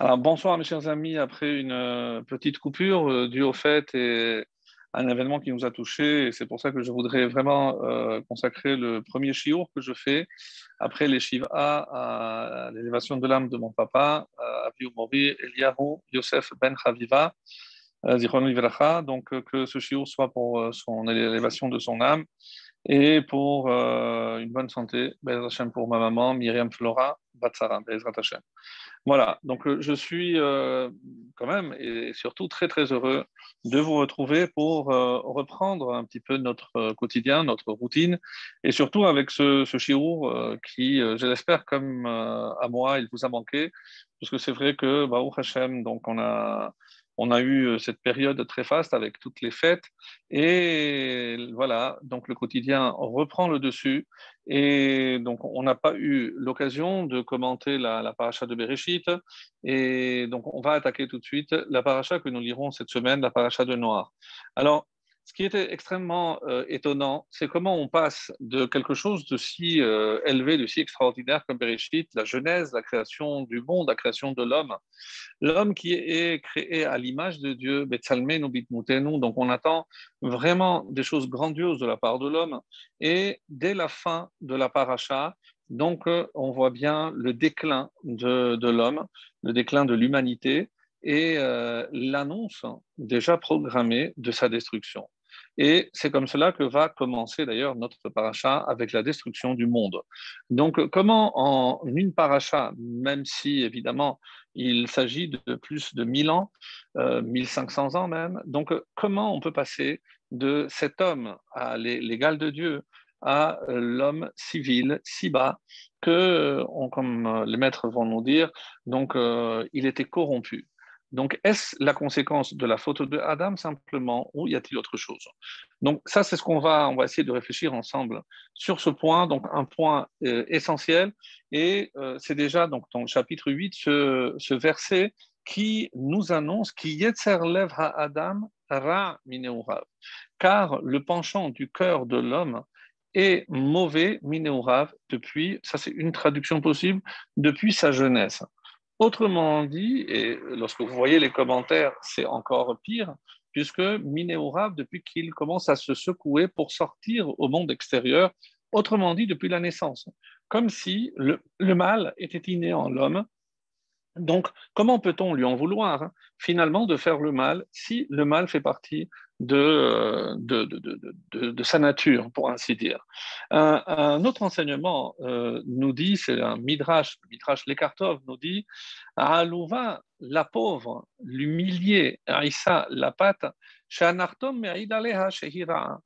Alors, bonsoir mes chers amis, après une euh, petite coupure euh, due au fait et un événement qui nous a touchés, et c'est pour ça que je voudrais vraiment euh, consacrer le premier chiour que je fais après les Shiva à l'élévation de l'âme de mon papa, Abiou Mori Eliyahu Yosef Ben Chaviva, Zichron donc que ce chiour soit pour son élévation de son âme et pour une bonne santé, pour ma maman, Myriam Flora, Batsara. Voilà, donc euh, je suis euh, quand même et surtout très très heureux de vous retrouver pour euh, reprendre un petit peu notre quotidien, notre routine, et surtout avec ce, ce chiour qui, je l'espère, comme à moi, il vous a manqué, parce que c'est vrai que, Baruch Hashem, donc on a on a eu euh, cette période très faste avec toutes les fêtes. Et voilà, donc le quotidien reprend le dessus. Et donc, on n'a pas eu l'occasion de commenter la, la paracha de Bereshit. Et donc, on va attaquer tout de suite la paracha que nous lirons cette semaine, la paracha de Noir. Alors, ce qui était extrêmement euh, étonnant, c'est comment on passe de quelque chose de si euh, élevé, de si extraordinaire comme Bereshit, la genèse, la création du monde, la création de l'homme, l'homme qui est créé à l'image de Dieu, donc on attend vraiment des choses grandioses de la part de l'homme, et dès la fin de la paracha, donc euh, on voit bien le déclin de l'homme, le déclin de l'humanité, et l'annonce déjà programmée de sa destruction. Et c'est comme cela que va commencer d'ailleurs notre paracha avec la destruction du monde. Donc, comment en une paracha, même si évidemment il s'agit de plus de 1000 ans, 1500 euh, ans même, donc comment on peut passer de cet homme à l'égal de Dieu à l'homme civil si bas que, comme les maîtres vont nous dire, donc euh, il était corrompu. Donc, est-ce la conséquence de la faute de Adam simplement ou y a-t-il autre chose? Donc, ça, c'est ce qu'on va, on va essayer de réfléchir ensemble sur ce point, donc un point euh, essentiel. Et euh, c'est déjà donc, dans le chapitre 8, ce, verset qui nous annonce qui Lev Adam Ra. Car le penchant du cœur de l'homme est mauvais, Mineurav, depuis, ça c'est une traduction possible, depuis sa jeunesse. Autrement dit, et lorsque vous voyez les commentaires, c'est encore pire, puisque Minéorav, depuis qu'il commence à se secouer pour sortir au monde extérieur, autrement dit, depuis la naissance, comme si le mal était inné en l'homme. Donc, comment peut-on lui en vouloir, hein, finalement, de faire le mal si le mal fait partie de, de, sa nature, pour ainsi dire? Un, autre enseignement euh, nous dit, c'est un midrash, Midrash Lekartov nous dit, Alouva, la pauvre, l'humilié, Aïssa, la pâte, Shanartom Shehira,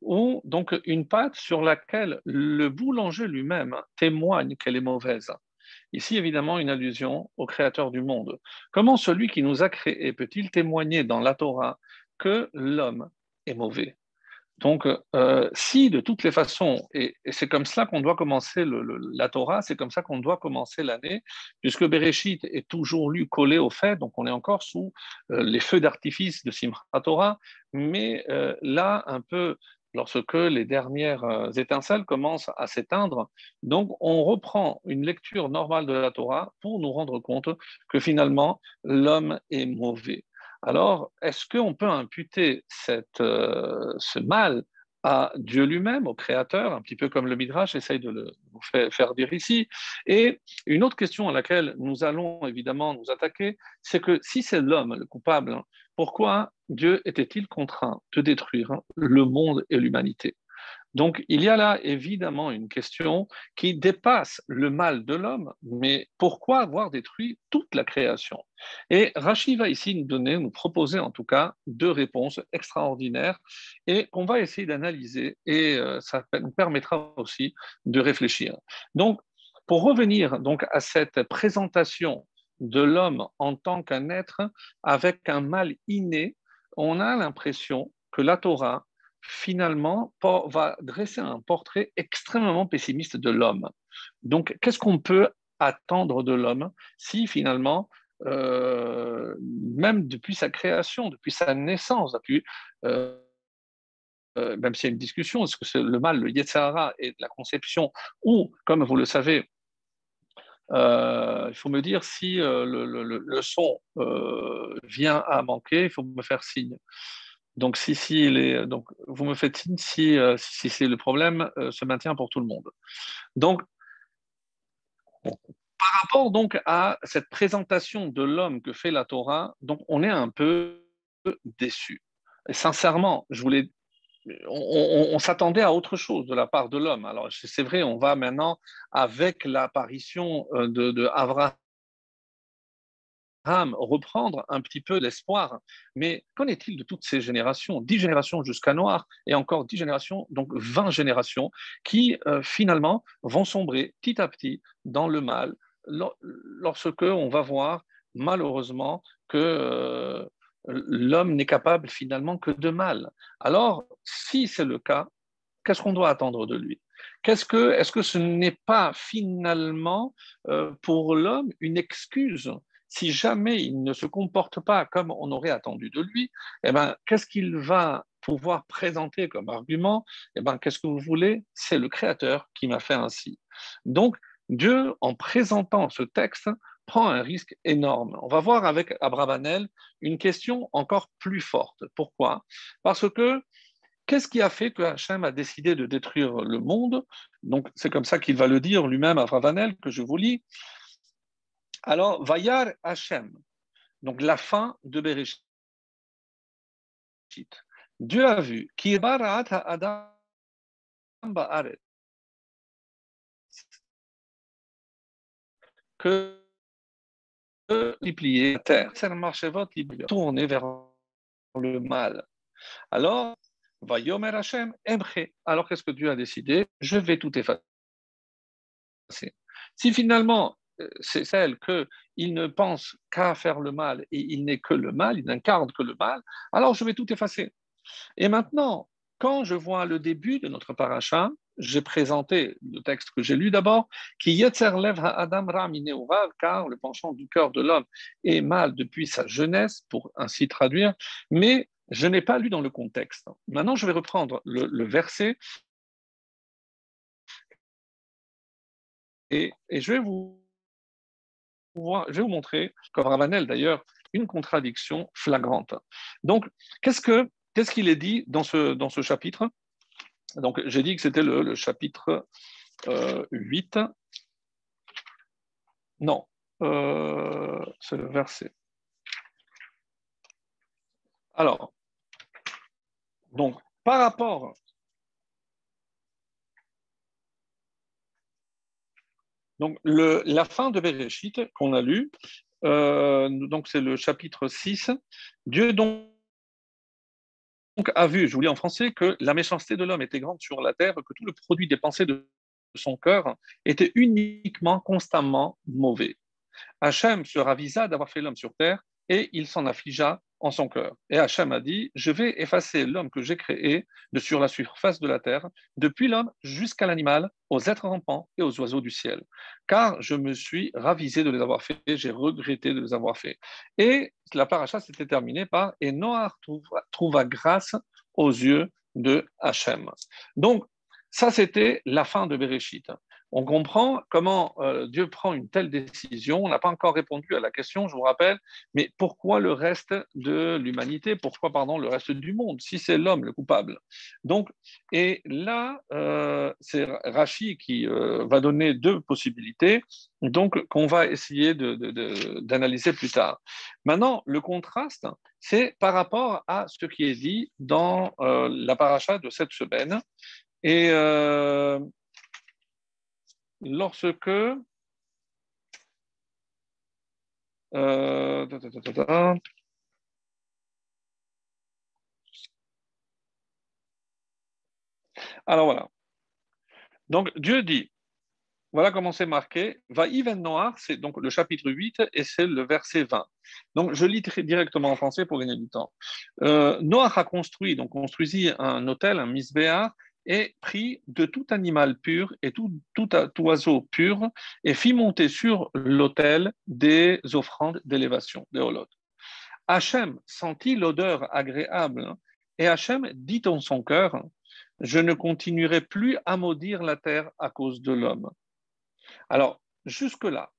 ou donc une pâte sur laquelle le boulanger lui-même témoigne qu'elle est mauvaise. Ici, évidemment, une allusion au Créateur du monde. Comment celui qui nous a créés peut-il témoigner dans la Torah que l'homme est mauvais? Donc, euh, si de toutes les façons, et, c'est comme cela qu'on doit commencer la Torah, c'est comme ça qu'on doit commencer l'année, puisque Bereshit est toujours lu collé au fait, donc on est encore sous euh, les feux d'artifice de Simchat Torah, mais euh, là, un peu, lorsque les dernières étincelles commencent à s'éteindre, donc on reprend une lecture normale de la Torah pour nous rendre compte que finalement, l'homme est mauvais. Alors, est-ce qu'on peut imputer euh, ce mal à Dieu lui-même, au Créateur, un petit peu comme le Midrash essaye de le faire dire ici? Et une autre question à laquelle nous allons évidemment nous attaquer, c'est que si c'est l'homme le coupable, pourquoi Dieu était-il contraint de détruire le monde et l'humanité? Donc, il y a là évidemment une question qui dépasse le mal de l'homme, mais pourquoi avoir détruit toute la création? Et Rachid va ici nous donner, nous proposer en tout cas deux réponses extraordinaires et qu'on va essayer d'analyser et euh, ça nous permettra aussi de réfléchir. Donc, pour revenir donc à cette présentation de l'homme en tant qu'un être avec un mal inné, on a l'impression que la Torah finalement, va dresser un portrait extrêmement pessimiste de l'homme. Donc, qu'est-ce qu'on peut attendre de l'homme si finalement, euh, même depuis sa création, depuis sa naissance, depuis, euh, euh, même s'il y a une discussion, est-ce que c'est le mal, le Yetzirah et la conception, ou, comme vous le savez, euh, il faut me dire si le, son vient à manquer, il faut me faire signe. Donc, si, si est, donc vous me faites signe si, si, le problème se maintient pour tout le monde. Donc, par rapport donc à cette présentation de l'homme que fait la Torah, donc on est un peu déçu. Sincèrement, je voulais, on, s'attendait à autre chose de la part de l'homme. Alors c'est vrai, on va maintenant avec l'apparition euh, de, de reprendre un petit peu l'espoir. Mais qu'en est-il de toutes ces générations? Dix générations jusqu'à Noir et encore dix générations, donc vingt générations, qui euh, finalement vont sombrer petit à petit dans le mal lorsque on va voir malheureusement que euh, l'homme n'est capable finalement que de mal. Alors, si c'est le cas, qu'est-ce qu'on doit attendre de lui? Qu'est-ce que, Est-ce que ce n'est pas finalement euh, pour l'homme une excuse? Si jamais il ne se comporte pas comme on aurait attendu de lui, eh ben, qu'est-ce qu'il va pouvoir présenter comme argument? Eh ben, qu'est-ce que vous voulez? C'est le Créateur qui m'a fait ainsi. Donc, Dieu, en présentant ce texte, prend un risque énorme. On va voir avec Abravanel une question encore plus forte. Pourquoi? Parce que qu'est-ce qui a fait que Hachem a décidé de détruire le monde? Donc, c'est comme ça qu'il va le dire lui-même, Abravanel, que je vous lis. Alors, Vayar Hachem, donc la fin de Bereshit. Dieu a vu, Adam que multiplier la terre, tourner vers le mal. Alors, va Yomer Hashem, Alors, qu'est-ce que Dieu a décidé? Je vais tout effacer. Si finalement, euh, c'est celle qu'il ne pense qu'à faire le mal et il n'est que le mal, il n'incarne que le mal, alors je vais tout effacer. Et maintenant, quand je vois le début de notre paracha, j'ai présenté le texte que j'ai lu d'abord, qui Yetzer Lev Adam car le penchant du cœur de l'homme est mal depuis sa jeunesse, pour ainsi traduire, mais je n'ai pas lu dans le contexte. Maintenant, je vais reprendre le, verset et, je vais vous montrer, comme Ravanel d'ailleurs, une contradiction flagrante. Donc, qu'est-ce que qu'est-ce qu'il est dit dans ce chapitre? Donc, j'ai dit que c'était le, chapitre 8. Euh, non, euh, c'est le verset. Alors, donc, par rapport Donc, la fin de Bereshit qu'on a lu, euh, donc c'est le chapitre 6. Dieu donc a vu, je vous lis en français, que la méchanceté de l'homme était grande sur la terre, que tout le produit des pensées de son cœur était uniquement, constamment mauvais. Hachem se ravisa d'avoir fait l'homme sur terre et il s'en affligea en son cœur. Et Hachem a dit, je vais effacer l'homme que j'ai créé de sur la surface de la terre, depuis l'homme jusqu'à l'animal, aux êtres rampants et aux oiseaux du ciel. Car je me suis ravisé de les avoir fait, j'ai regretté de les avoir fait. Et la paracha s'était terminée par, et Noah trouva, trouva grâce aux yeux de Hachem. Donc, ça, c'était la fin de Bereshit on comprend comment euh, Dieu prend une telle décision. On n'a pas encore répondu à la question, je vous rappelle, mais pourquoi le reste de l'humanité? Pourquoi, pardon, le reste du monde, si c'est l'homme le coupable? Donc, et là, euh, c'est Rachi qui euh, va donner deux possibilités, donc qu'on va essayer d'analyser plus tard. Maintenant, le contraste, c'est par rapport à ce qui est dit dans la paracha de cette semaine. Et lorsque euh, alors voilà. Donc Dieu dit, voilà comment c'est marqué, va Yven Noir, c'est donc le chapitre 8 et c'est le verset 20. Donc je lis directement en français pour gagner du temps. Euh, Noir a construit, donc construisit un hôtel, un misbéar, et prit de tout animal pur et tout, oiseau pur et fit monter sur l'autel des offrandes d'élévation, des holotes. Hachem sentit l'odeur agréable et Hachem dit en son cœur, je ne continuerai plus à maudire la terre à cause de l'homme. Alors, jusque-là,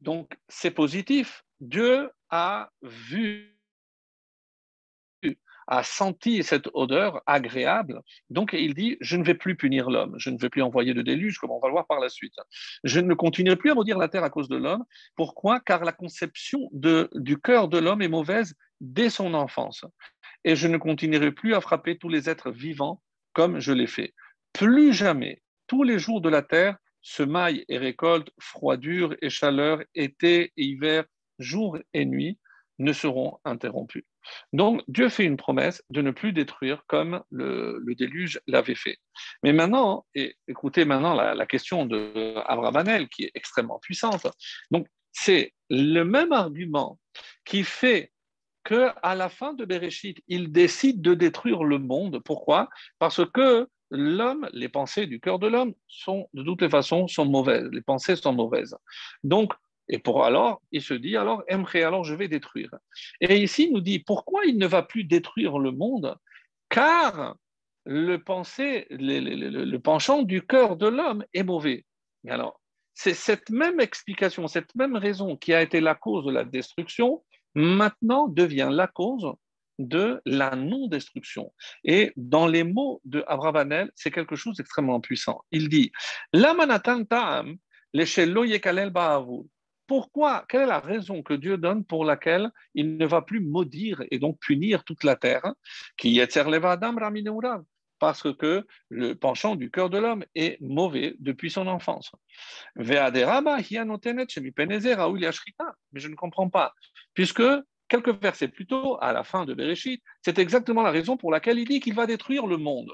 Donc, c'est positif. Dieu a vu, a senti cette odeur agréable. Donc, il dit, je ne vais plus punir l'homme, je ne vais plus envoyer de déluge, comme on va le voir par la suite. Je ne continuerai plus à maudire la terre à cause de l'homme. Pourquoi? Car la conception du cœur de l'homme est mauvaise dès son enfance. Et je ne continuerai plus à frapper tous les êtres vivants comme je l'ai fait. Plus jamais, tous les jours de la terre, semailles et récoltes, froidure et chaleur, été et hiver, jour et nuit, ne seront interrompus. Donc Dieu fait une promesse de ne plus détruire comme le, déluge l'avait fait. Mais maintenant, et écoutez maintenant la, question de Abraham qui est extrêmement puissante. Donc c'est le même argument qui fait que à la fin de Bereshit, il décide de détruire le monde. Pourquoi? Parce que l'homme, les pensées du cœur de l'homme sont de toutes les façons sont mauvaises. Les pensées sont mauvaises. Donc, et pour alors, il se dit alors, aimerait alors je vais détruire. Et ici, il nous dit pourquoi il ne va plus détruire le monde? Car le pensée, le, penchant du cœur de l'homme est mauvais. Alors, c'est cette même explication, cette même raison qui a été la cause de la destruction, maintenant devient la cause de la non-destruction. Et dans les mots de Abravanel, c'est quelque chose d'extrêmement puissant. Il dit pourquoi Quelle est la raison que Dieu donne pour laquelle il ne va plus maudire et donc punir toute la terre parce que le penchant du cœur de l'homme est mauvais depuis son enfance. Mais je ne comprends pas, puisque quelques versets plus tôt, à la fin de Bereshit, c'est exactement la raison pour laquelle il dit qu'il va détruire le monde.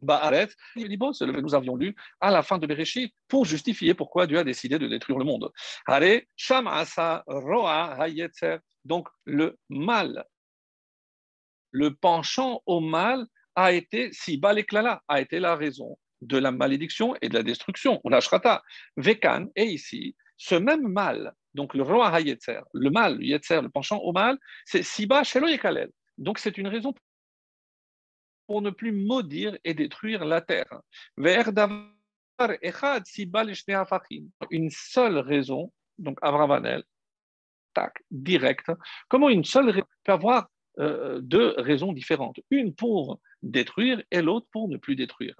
Baaret, le que nous avions lu à la fin de Bereshit pour justifier pourquoi Dieu a décidé de détruire le monde. Donc le mal, le penchant au mal a été, si Baleklala a été la raison de la malédiction et de la destruction. On a Shrata, Vekan, et ici, ce même mal, donc le roi Hayetzer, le mal, le Yetzer, le penchant au mal, c'est Siba Shelo Yekalel. Donc c'est une raison pour ne plus maudire et détruire la terre. Une seule raison, donc Avravanel, tac, direct. Comment une seule raison peut avoir euh, deux raisons différentes Une pour détruire et l'autre pour ne plus détruire.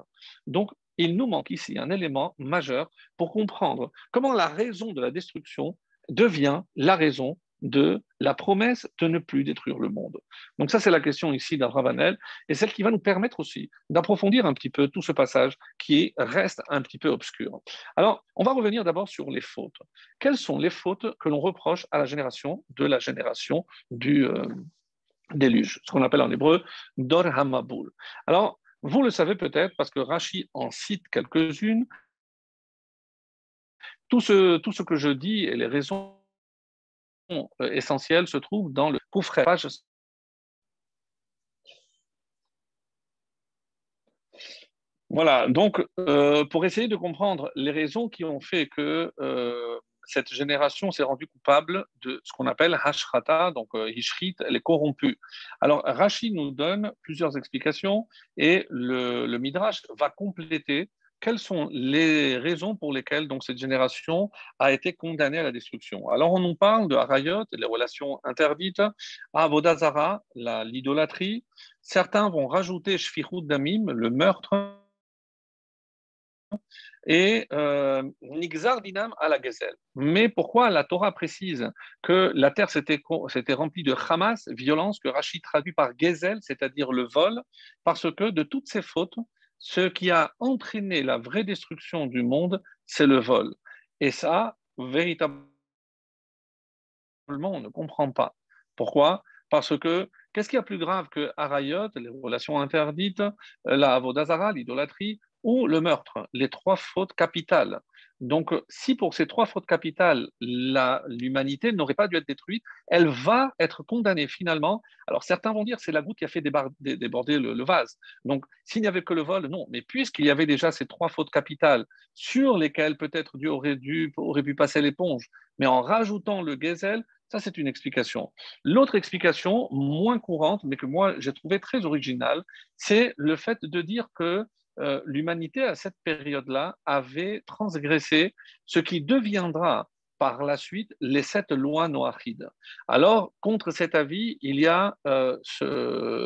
Donc, il nous manque ici un élément majeur pour comprendre comment la raison de la destruction devient la raison de la promesse de ne plus détruire le monde. Donc ça, c'est la question ici d'Abravanel, et celle qui va nous permettre aussi d'approfondir un petit peu tout ce passage qui reste un petit peu obscur. Alors, on va revenir d'abord sur les fautes. Quelles sont les fautes que l'on reproche à la génération de la génération du, euh, déluge, ce qu'on appelle en hébreu Dor Hamaboul. Alors, vous le savez peut-être parce que Rachi en cite quelques-unes. Tout ce, tout ce que je dis et les raisons euh, essentielles se trouvent dans le page. Voilà, donc euh, pour essayer de comprendre les raisons qui ont fait que euh, cette génération s'est rendue coupable de ce qu'on appelle Hashrata, donc euh, Hishrit, elle est corrompue. Alors Rachid nous donne plusieurs explications et le, Midrash va compléter quelles sont les raisons pour lesquelles donc, cette génération a été condamnée à la destruction? Alors, on nous parle de Harayot, les relations interdites, à Vodazara, l'idolâtrie. Certains vont rajouter Shfirut Damim, le meurtre, et euh, Nixar Dinam à la gazelle. Mais pourquoi la Torah précise que la terre s'était remplie de Hamas, violence, que Rachid traduit par Gezel, c'est-à-dire le vol, parce que de toutes ces fautes, ce qui a entraîné la vraie destruction du monde, c'est le vol. Et ça, véritablement, on ne comprend pas. Pourquoi? Parce que qu'est-ce qu'il y a plus grave que Arayot, les relations interdites, la Avodazara, l'idolâtrie, ou le meurtre, les trois fautes capitales. Donc, si pour ces trois fautes capitales, l'humanité n'aurait pas dû être détruite, elle va être condamnée finalement. Alors, certains vont dire c'est la goutte qui a fait déborder le, vase. Donc, s'il n'y avait que le vol, non. Mais puisqu'il y avait déjà ces trois fautes capitales sur lesquelles peut-être Dieu aurait, dû, aurait pu passer l'éponge, mais en rajoutant le gazelle, Ça, c'est une explication. L'autre explication, moins courante, mais que moi j'ai trouvé très originale, c'est le fait de dire que euh, l'humanité, à cette période-là, avait transgressé ce qui deviendra par la suite les sept lois noachides. Alors, contre cet avis, il y a euh,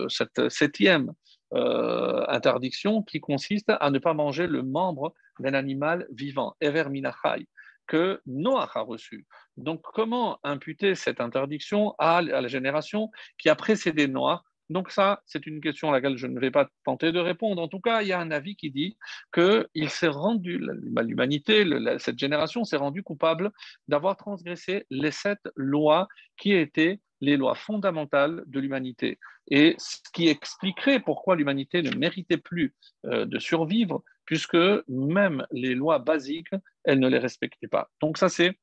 cette septième euh, interdiction qui consiste à ne pas manger le membre d'un animal vivant, Ever Minachai que Noach a reçu. Donc, comment imputer cette interdiction à, la génération qui a précédé Noach donc ça, c'est une question à laquelle je ne vais pas tenter de répondre. En tout cas, il y a un avis qui dit que il s'est rendu, l'humanité, cette génération s'est rendue coupable d'avoir transgressé les sept lois qui étaient les lois fondamentales de l'humanité. Et ce qui expliquerait pourquoi l'humanité ne méritait plus euh, de survivre, puisque même les lois basiques, elle ne les respectait pas. Donc ça, c'est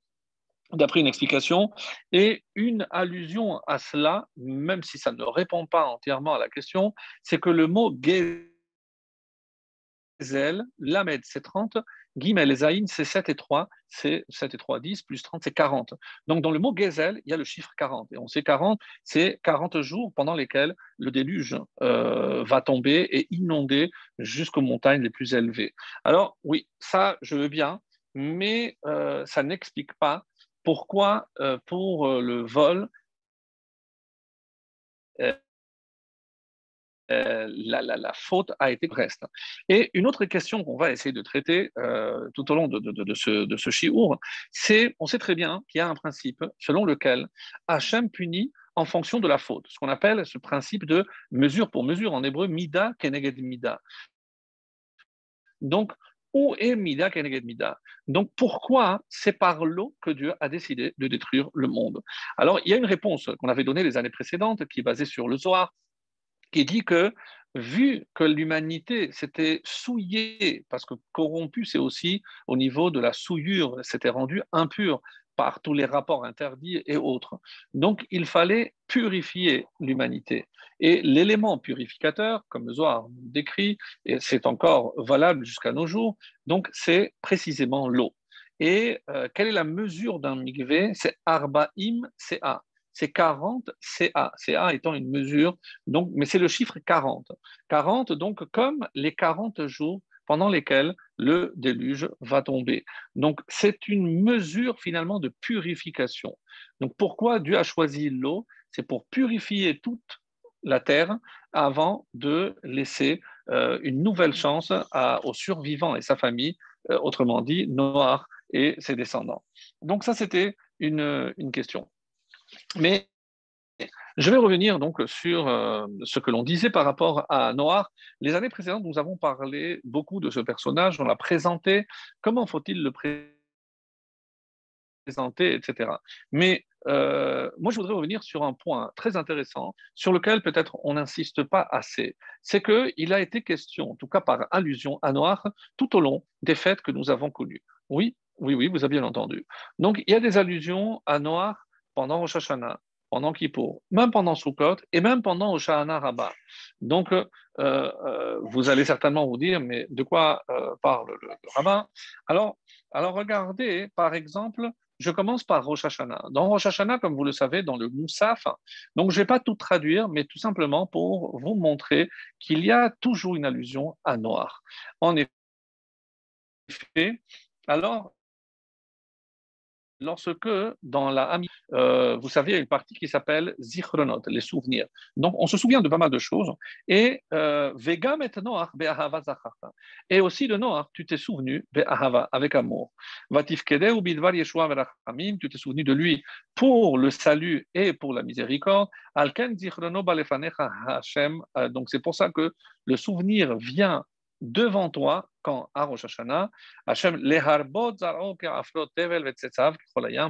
d'après une explication. Et une allusion à cela, même si ça ne répond pas entièrement à la question, c'est que le mot Gezel, Lamed, c'est 30, Gimel et Zaïn, c'est 7 et 3, c'est 7 et 3, 10, plus 30, c'est 40. Donc dans le mot Gezel, il y a le chiffre 40. Et on sait 40, c'est 40 jours pendant lesquels le déluge euh, va tomber et inonder jusqu'aux montagnes les plus élevées. Alors oui, ça, je veux bien, mais euh, ça n'explique pas pourquoi euh, pour euh, le vol, euh, la, faute a été reste. Et une autre question qu'on va essayer de traiter tout au long de, ce, de ce c'est, on sait très bien qu'il y a un principe selon lequel Hachem punit en fonction de la faute, ce qu'on appelle ce principe de mesure pour mesure, en hébreu, mida keneged mida. Donc, où est Mida Keneged Mida? Donc pourquoi c'est par l'eau que Dieu a décidé de détruire le monde? Alors il y a une réponse qu'on avait donnée les années précédentes qui est basée sur le Zohar, qui dit que vu que l'humanité s'était souillée, parce que corrompue, c'est aussi au niveau de la souillure, s'était rendue impure par tous les rapports interdits et autres. Donc il fallait purifier l'humanité. Et l'élément purificateur, comme Zohar décrit, et c'est encore valable jusqu'à nos jours, donc c'est précisément l'eau. Et euh, quelle est la mesure d'un mikvé? C'est Arbaim CA. C'est 40 CA. CA étant une mesure, donc, mais c'est le chiffre 40. 40, donc, comme les 40 jours pendant lesquels le déluge va tomber. Donc c'est une mesure finalement de purification. Donc pourquoi Dieu a choisi l'eau? C'est pour purifier toute la terre avant de laisser euh, une nouvelle chance aux survivants et sa famille, euh, autrement dit Noir et ses descendants. Donc ça c'était une, une question. Mais je vais revenir donc sur euh, ce que l'on disait par rapport à Noir. Les années précédentes, nous avons parlé beaucoup de ce personnage, on l'a présenté. Comment faut-il le présenter, etc. Mais euh, moi, je voudrais revenir sur un point très intéressant sur lequel peut-être on n'insiste pas assez. C'est qu'il a été question, en tout cas par allusion à Noir, tout au long des fêtes que nous avons connues. Oui, oui, oui, vous avez bien entendu. Donc, il y a des allusions à Noir pendant Rosh Hashanah, pendant Kippour, même pendant Sukkot et même pendant Oshana Rabbah. Donc, euh, euh, vous allez certainement vous dire, mais de quoi euh, parle le, rabbin? Alors, alors, regardez, par exemple, je commence par Rosh Hashanah. Dans Rosh Hashanah, comme vous le savez, dans le Moussaf, donc je ne vais pas tout traduire, mais tout simplement pour vous montrer qu'il y a toujours une allusion à noir. En effet, alors, lorsque dans la euh, vous savez, il y a une partie qui s'appelle Zichronot, les souvenirs. Donc, on se souvient de pas mal de choses. Et euh, Vega Et aussi de Noach, tu t'es souvenu Be'ahava, avec amour. Vatifkede ou Bidvar Yeshua Verachamim, tu t'es souvenu de lui pour le salut et pour la miséricorde. Alken Zichrono Balefanecha Hashem. Euh, donc, c'est pour ça que le souvenir vient devant toi quand à Rosh Hashanah, Hachem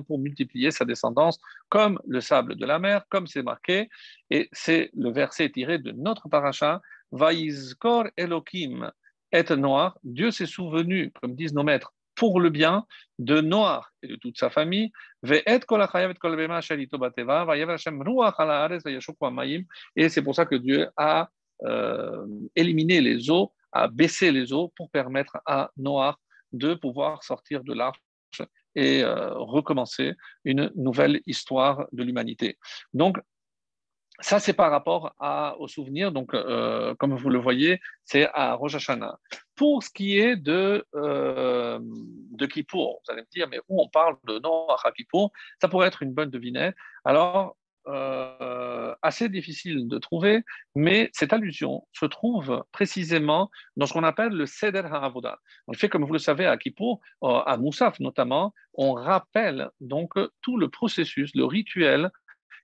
pour multiplier sa descendance comme le sable de la mer, comme c'est marqué, et c'est le verset tiré de notre paracha, Vaizkor Elohim et Noir, Dieu s'est souvenu, comme disent nos maîtres, pour le bien de Noir et de toute sa famille, et c'est pour ça que Dieu a euh, éliminé les eaux à baisser les eaux pour permettre à Noir de pouvoir sortir de l'arche et recommencer une nouvelle histoire de l'humanité. Donc, ça, c'est par rapport à, au souvenir. Donc, euh, comme vous le voyez, c'est à Rosh. Pour ce qui est de, euh, Kippour, vous allez me dire, mais où on parle de Noach à Kippour? Ça pourrait être une bonne devinette. Alors, euh, assez difficile de trouver, mais cette allusion se trouve précisément dans ce qu'on appelle le Seder HaAvoda. En fait, comme vous le savez, à Kippour, à Moussaf notamment, on rappelle donc tout le processus, le rituel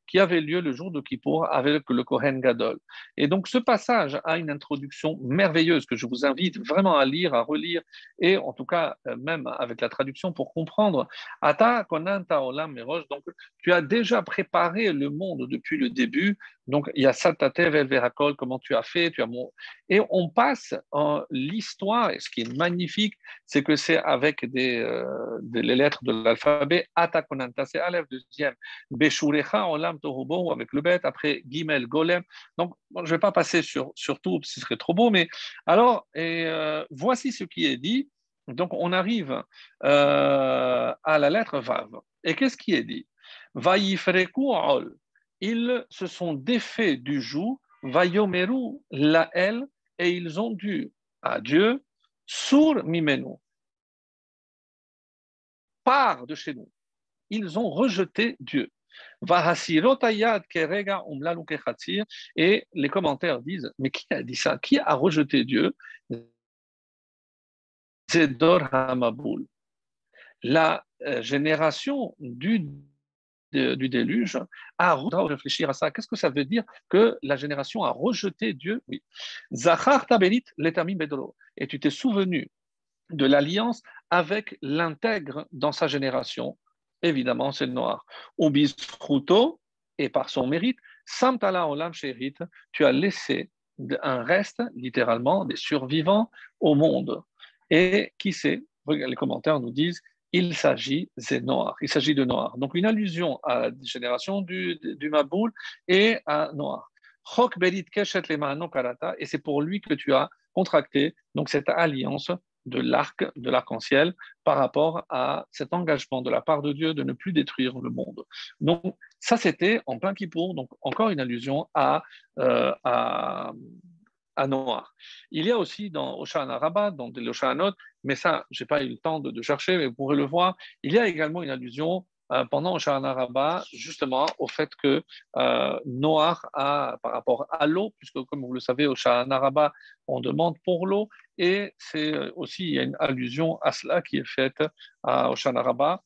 qui avait lieu le jour de Kippour avec le Kohen Gadol. Et donc ce passage a une introduction merveilleuse que je vous invite vraiment à lire, à relire, et en tout cas euh, même avec la traduction pour comprendre. Ata konanta olam donc tu as déjà préparé le monde depuis le début, donc il y a el Verakol, comment tu as fait, tu as mon... et on passe en l'histoire, et ce qui est magnifique, c'est que c'est avec des, euh, les lettres de l'alphabet, Ata konanta, c'est Aleph deuxième, Beshurecha olam ou avec le bête, après Gimel, Golem. Donc, je ne vais pas passer sur, tout, ce serait trop beau, mais alors, euh, voici ce qui est dit. Donc, on arrive euh, à la lettre Vav. Et qu'est-ce qui est dit? Ol. Ils se sont défaits du joug, Vayomeru la et ils ont dû à Dieu, sur Mimenu, part de chez nous. Ils ont rejeté Dieu. Et les commentaires disent, mais qui a dit ça? Qui a rejeté Dieu? Zedor Hamaboul. La euh, génération du, du déluge a réfléchir à ça. Qu'est-ce que ça veut dire que la génération a rejeté Dieu? Oui. Zachar Tabelit Letami Bedro. Et tu t'es souvenu de l'alliance avec l'intègre dans sa génération évidemment, c'est le noir. Ubisruto, et par son mérite, Samtala Olam Sherit, tu as laissé un reste, littéralement, des survivants au monde. Et qui sait Les commentaires nous disent il s'agit de Noir. Il s'agit de Noir. Donc une allusion à la génération du, du Maboul et à Noir. Et c'est pour lui que tu as contracté donc cette alliance de l'arc, de l'arc-en-ciel, par rapport à cet engagement de la part de Dieu de ne plus détruire le monde. Donc, ça, c'était en plein Kippour, donc encore une allusion à, euh, à, Noir. Il y a aussi dans Oshana Rabat, dans les Oshanot, mais ça, je n'ai pas eu le temps de, chercher, mais vous pourrez le voir, il y a également une allusion euh, pendant Shana Rabba, justement au fait que euh, Noah a, par rapport à l'eau, puisque comme vous le savez, au Shana Rabba, on demande pour l'eau, et c'est aussi il y a une allusion à cela qui est faite à Oshana Rabba.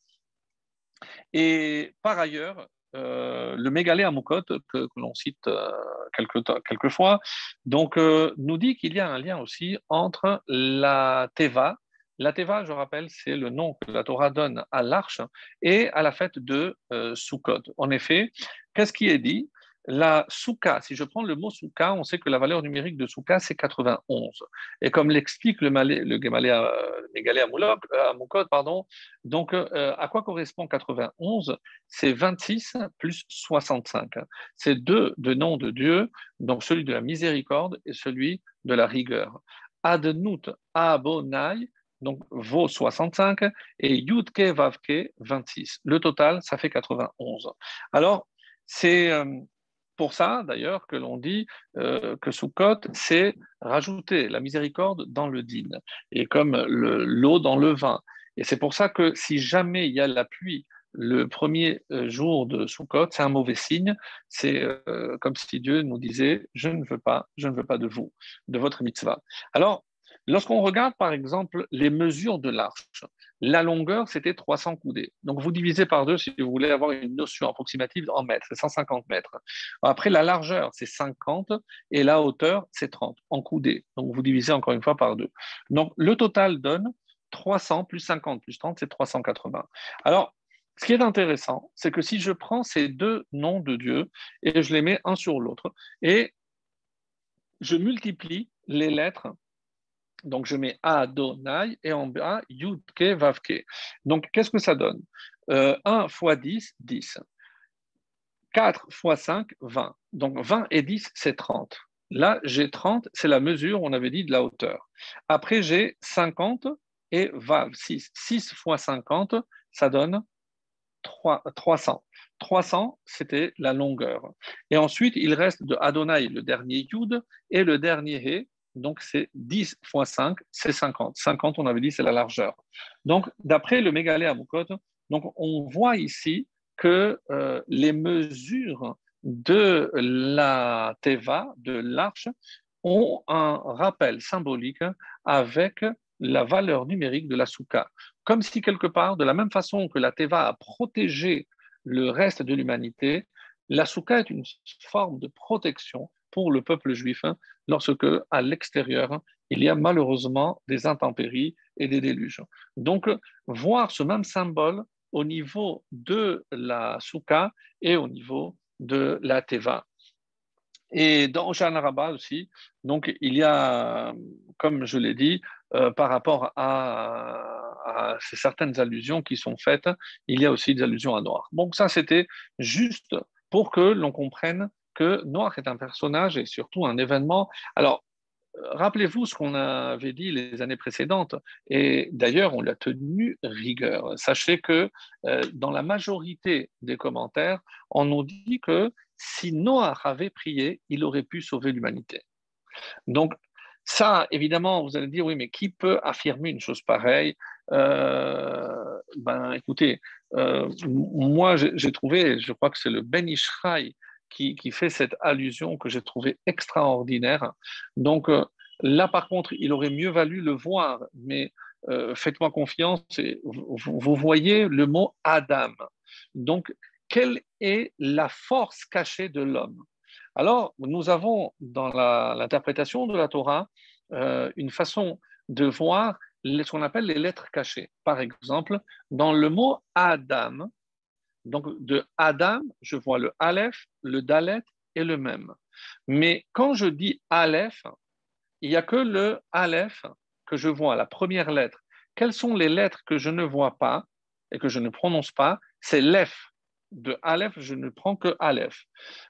Et par ailleurs, euh, le mégalé à que, que l'on cite euh, quelques, fois, donc, nous dit qu'il y a un lien aussi entre la Teva, la Teva, je rappelle, c'est le nom que la Torah donne à l'arche et à la fête de euh, Sukkot. En effet, qu'est-ce qui est dit? La Souka, si je prends le mot Souka, on sait que la valeur numérique de Souka, c'est 91. Et comme l'explique le, Malé, le Gemalé à, Moukot, pardon, donc euh, à quoi correspond 91 C'est 26 plus 65. C'est deux de noms de Dieu, donc celui de la miséricorde et celui de la rigueur. Adnut Abonai, donc vaut 65, et Yudke Vavke 26. Le total, ça fait 91. Alors, c'est euh, pour ça, d'ailleurs, que l'on dit euh, que Sukkot, c'est rajouter la miséricorde dans le din, et comme l'eau dans le vin. Et c'est pour ça que si jamais il y a la pluie le premier euh, jour de Sukkot, c'est un mauvais signe. C'est comme si Dieu nous disait Je ne veux pas, je ne veux pas de vous, de votre mitzvah. Alors, Lorsqu'on regarde par exemple les mesures de l'arche, la longueur c'était 300 coudées. Donc vous divisez par deux si vous voulez avoir une notion approximative en mètres, c'est 150 mètres. Après la largeur c'est 50 et la hauteur c'est 30 en coudées. Donc vous divisez encore une fois par deux. Donc le total donne 300 plus 50 plus 30 c'est 380. Alors ce qui est intéressant, c'est que si je prends ces deux noms de Dieu et je les mets un sur l'autre et je multiplie les lettres donc je mets Adonai et en bas Yudke Vavke. Donc qu'est-ce que ça donne? 1 euh, fois 10, 10. 4 fois 5, 20. Donc 20 et 10, c'est 30. Là, j'ai 30, c'est la mesure, on avait dit, de la hauteur. Après, j'ai 50 et Vav, 6. 6 fois 50, ça donne 300. 300, c'était la longueur. Et ensuite, il reste de Adonai le dernier Yud et le dernier He, donc c'est 10 fois 5, c'est 50. 50, on avait dit, c'est la largeur. Donc, d'après le Mégalé Amukot, donc on voit ici que euh, les mesures de la Teva, de l'arche, ont un rappel symbolique avec la valeur numérique de la Souka. Comme si quelque part, de la même façon que la Teva a protégé le reste de l'humanité, la Souka est une forme de protection pour le peuple juif hein, lorsque, à l'extérieur, il y a malheureusement des intempéries et des déluges. Donc, voir ce même symbole au niveau de la Souka et au niveau de la Teva. Et dans Rabba aussi, donc il y a, comme je l'ai dit, euh, par rapport à, certaines allusions qui sont faites, il y a aussi des allusions à Noir. Donc ça, c'était juste pour que l'on comprenne que Noir est un personnage et surtout un événement. Alors, rappelez-vous ce qu'on avait dit les années précédentes, et d'ailleurs on l'a tenu rigueur. Sachez que euh, dans la majorité des commentaires, on nous dit que si Noah avait prié, il aurait pu sauver l'humanité. Donc ça, évidemment, vous allez dire, oui, mais qui peut affirmer une chose pareille? Euh, Ben écoutez, euh, moi j'ai trouvé, je crois que c'est le Ben Ishraï qui, fait cette allusion que j'ai trouvée extraordinaire. Donc euh, là, par contre, il aurait mieux valu le voir, mais euh, faites-moi confiance, vous, voyez le mot Adam. Donc, quelle est la force cachée de l'homme? Alors, nous avons dans l'interprétation de la Torah euh, une façon de voir ce qu'on appelle les lettres cachées. Par exemple, dans le mot Adam, donc de Adam, je vois le Aleph, le Dalet et le Même. Mais quand je dis Aleph, il n'y a que le Aleph que je vois, la première lettre. Quelles sont les lettres que je ne vois pas et que je ne prononce pas? C'est l'Ef. De Aleph, je ne prends que Aleph.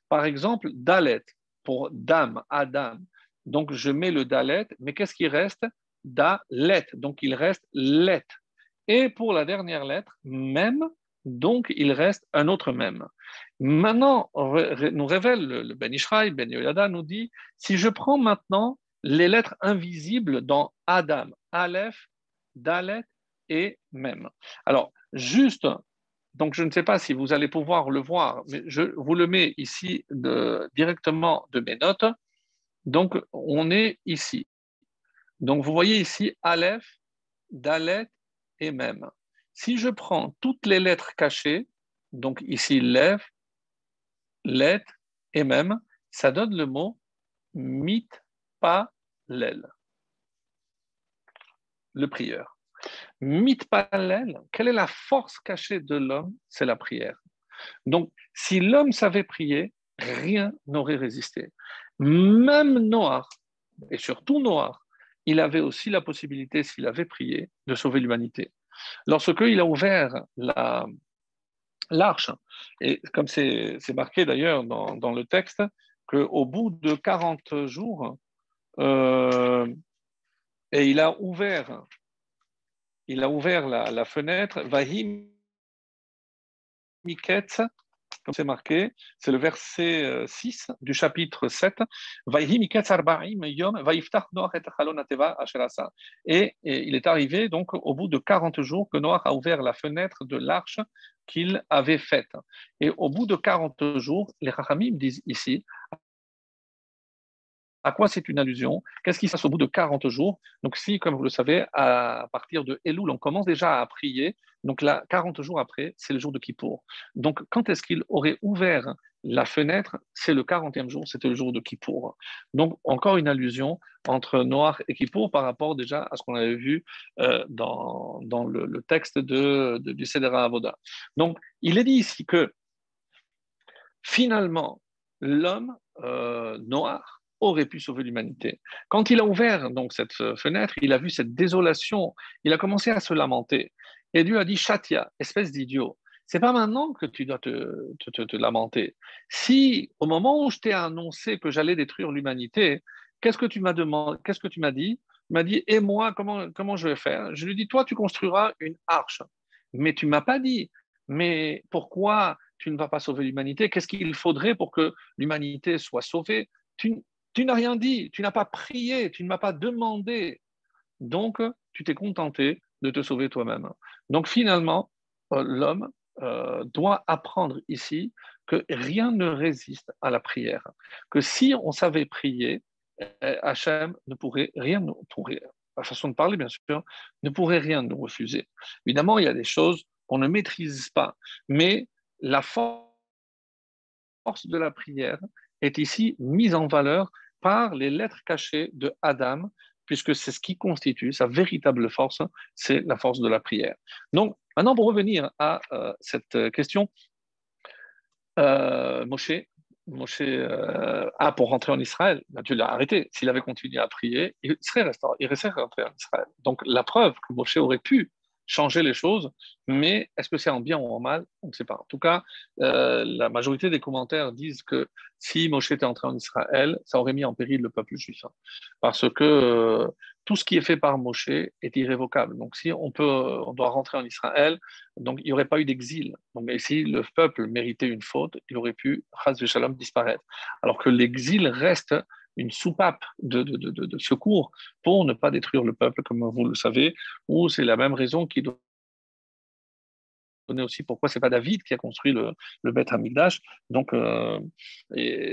Par exemple, Dalet, pour Dam, Adam. Donc, je mets le Dalet, mais qu'est-ce qui reste? Dalet. Donc, il reste Let. Et pour la dernière lettre, même, donc, il reste un autre même. Maintenant, nous révèle le Ben Ishraï, Ben Yoyada nous dit, si je prends maintenant les lettres invisibles dans Adam, Aleph, Dalet et Mem. Alors, juste, donc je ne sais pas si vous allez pouvoir le voir, mais je vous le mets ici directement de mes notes. Donc, on est ici. Donc, vous voyez ici Aleph, Dalet et Mem. Si je prends toutes les lettres cachées, donc ici Lev, Let et même, ça donne le mot mitpalel, le prieur. Mitpalel, quelle est la force cachée de l'homme? C'est la prière. Donc, si l'homme savait prier, rien n'aurait résisté. Même Noir, et surtout Noir, il avait aussi la possibilité, s'il avait prié, de sauver l'humanité. Lorsqu'il a ouvert l'arche, et comme c'est marqué d'ailleurs dans, le texte, qu'au bout de 40 jours, euh, et il a ouvert, il a ouvert la, fenêtre, Vahim c'est marqué, c'est le verset 6 euh, du chapitre 7. Et, et il est arrivé donc au bout de 40 jours que Noah a ouvert la fenêtre de l'arche qu'il avait faite. Et au bout de 40 jours, les Rachamim disent ici, à quoi c'est une allusion? Qu'est-ce qui se passe au bout de 40 jours? Donc si, comme vous le savez, à partir de Elul, on commence déjà à prier, donc là, 40 jours après, c'est le jour de Kippour. Donc quand est-ce qu'il aurait ouvert la fenêtre? C'est le 40e jour, c'était le jour de Kippour. Donc encore une allusion entre Noir et Kippour par rapport déjà à ce qu'on avait vu euh, dans, dans le, texte de, du Sedera Avoda. Donc il est dit ici que finalement, l'homme euh, noir, aurait pu sauver l'humanité. Quand il a ouvert donc cette fenêtre, il a vu cette désolation, il a commencé à se lamenter. Et Dieu a dit Chatia, espèce d'idiot, c'est pas maintenant que tu dois te, te, te, lamenter. Si au moment où je t'ai annoncé que j'allais détruire l'humanité, qu'est-ce que tu m'as demandé Qu'est-ce que tu m'as dit? Il m'a dit Et moi, comment, comment je vais faire? Je lui dit Toi, tu construiras une arche. mais tu m'as pas dit, mais pourquoi tu ne vas pas sauver l'humanité? Qu'est-ce qu'il faudrait pour que l'humanité soit sauvée? Tu, tu n'as rien dit, tu n'as pas prié, tu ne m'as pas demandé. Donc, tu t'es contenté de te sauver toi-même. Donc, finalement, euh, l'homme euh, doit apprendre ici que rien ne résiste à la prière. Que si on savait prier, euh, Hachem ne pourrait rien la façon de parler bien sûr, ne pourrait rien nous refuser. Évidemment, il y a des choses qu'on ne maîtrise pas, mais la force de la prière est ici mise en valeur par les lettres cachées de Adam, puisque c'est ce qui constitue sa véritable force, c'est la force de la prière. Donc, maintenant, pour revenir à euh, cette question, euh, Moshe, Moshe euh, a pour rentrer en Israël, ben, Dieu l'a arrêté. S'il avait continué à prier, il serait resté, il rentré en Israël. Donc, la preuve que Moshe aurait pu changer les choses, mais est-ce que c'est en bien ou en mal? On ne sait pas. En tout cas, euh, la majorité des commentaires disent que si Moshe était entré en Israël, ça aurait mis en péril le peuple juif, hein. parce que euh, tout ce qui est fait par Moshe est irrévocable. Donc, si on peut, on doit rentrer en Israël, donc il n'y aurait pas eu d'exil. Donc, si le peuple méritait une faute, il aurait pu, Chaz Shalom, disparaître. Alors que l'exil reste une soupape de, secours pour ne pas détruire le peuple, comme vous le savez, ou c'est la même raison qui doit aussi pourquoi c'est pas David qui a construit le, le Beth Hamikdash. Donc, euh,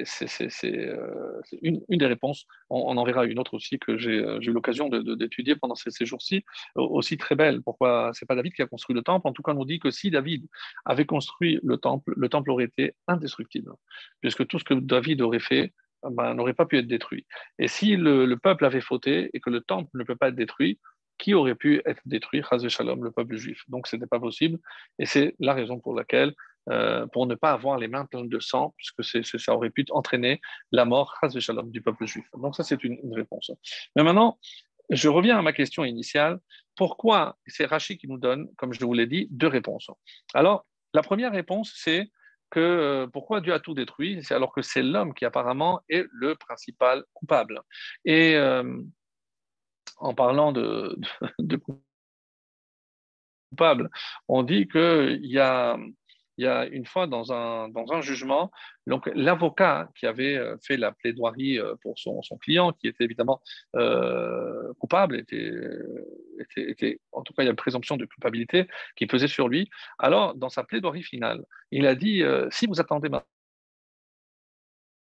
c'est euh, une, des réponses. On, en verra une autre aussi que j'ai euh, eu l'occasion d'étudier pendant ces, jours-ci, aussi très belle. Pourquoi c'est pas David qui a construit le temple? En tout cas, on nous dit que si David avait construit le temple, le temple aurait été indestructible, puisque tout ce que David aurait fait ben, n'aurait pas pu être détruit. Et si le, peuple avait fauté et que le temple ne peut pas être détruit, qui aurait pu être détruit? Chazé Shalom, le peuple juif. Donc ce n'était pas possible. Et c'est la raison pour laquelle, euh, pour ne pas avoir les mains pleines de sang, puisque ça aurait pu entraîner la mort du peuple juif. Donc ça, c'est une, réponse. Mais maintenant, je reviens à ma question initiale. Pourquoi? C'est Rachid qui nous donne, comme je vous l'ai dit, deux réponses. Alors, la première réponse, c'est que euh, pourquoi Dieu a tout détruit, alors que c'est l'homme qui apparemment est le principal coupable. Et euh, en parlant de, de, coupable, on dit qu'il y a il y a une fois dans un, dans un jugement, donc l'avocat qui avait euh, fait la plaidoirie euh, pour son, son client, qui était évidemment euh, coupable, était, était, en tout cas il y a une présomption de culpabilité qui pesait sur lui. Alors dans sa plaidoirie finale, il a dit si vous attendez maintenant,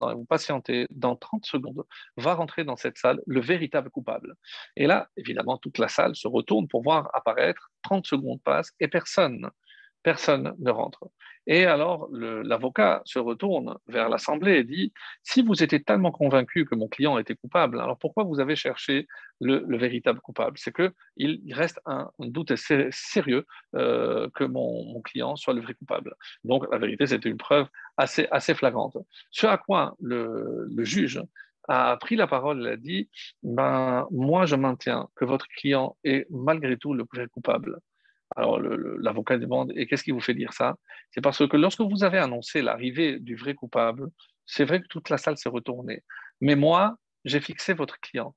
vous patientez, dans 30 secondes, va rentrer dans cette salle le véritable coupable. Et là, évidemment, toute la salle se retourne pour voir apparaître, 30 secondes passent et personne personne ne rentre. Et alors l'avocat se retourne vers l'Assemblée et dit, si vous étiez tellement convaincu que mon client était coupable, alors pourquoi vous avez cherché le, véritable coupable? C'est qu'il reste un, doute sérieux euh, que mon, client soit le vrai coupable. Donc la vérité, c'était une preuve assez, flagrante. Ce à quoi le, le juge a pris la parole et a dit, ben, moi je maintiens que votre client est malgré tout le vrai coupable. Alors l'avocat demande, et qu'est-ce qui vous fait dire ça? C'est parce que lorsque vous avez annoncé l'arrivée du vrai coupable, c'est vrai que toute la salle s'est retournée. Mais moi, j'ai fixé votre client.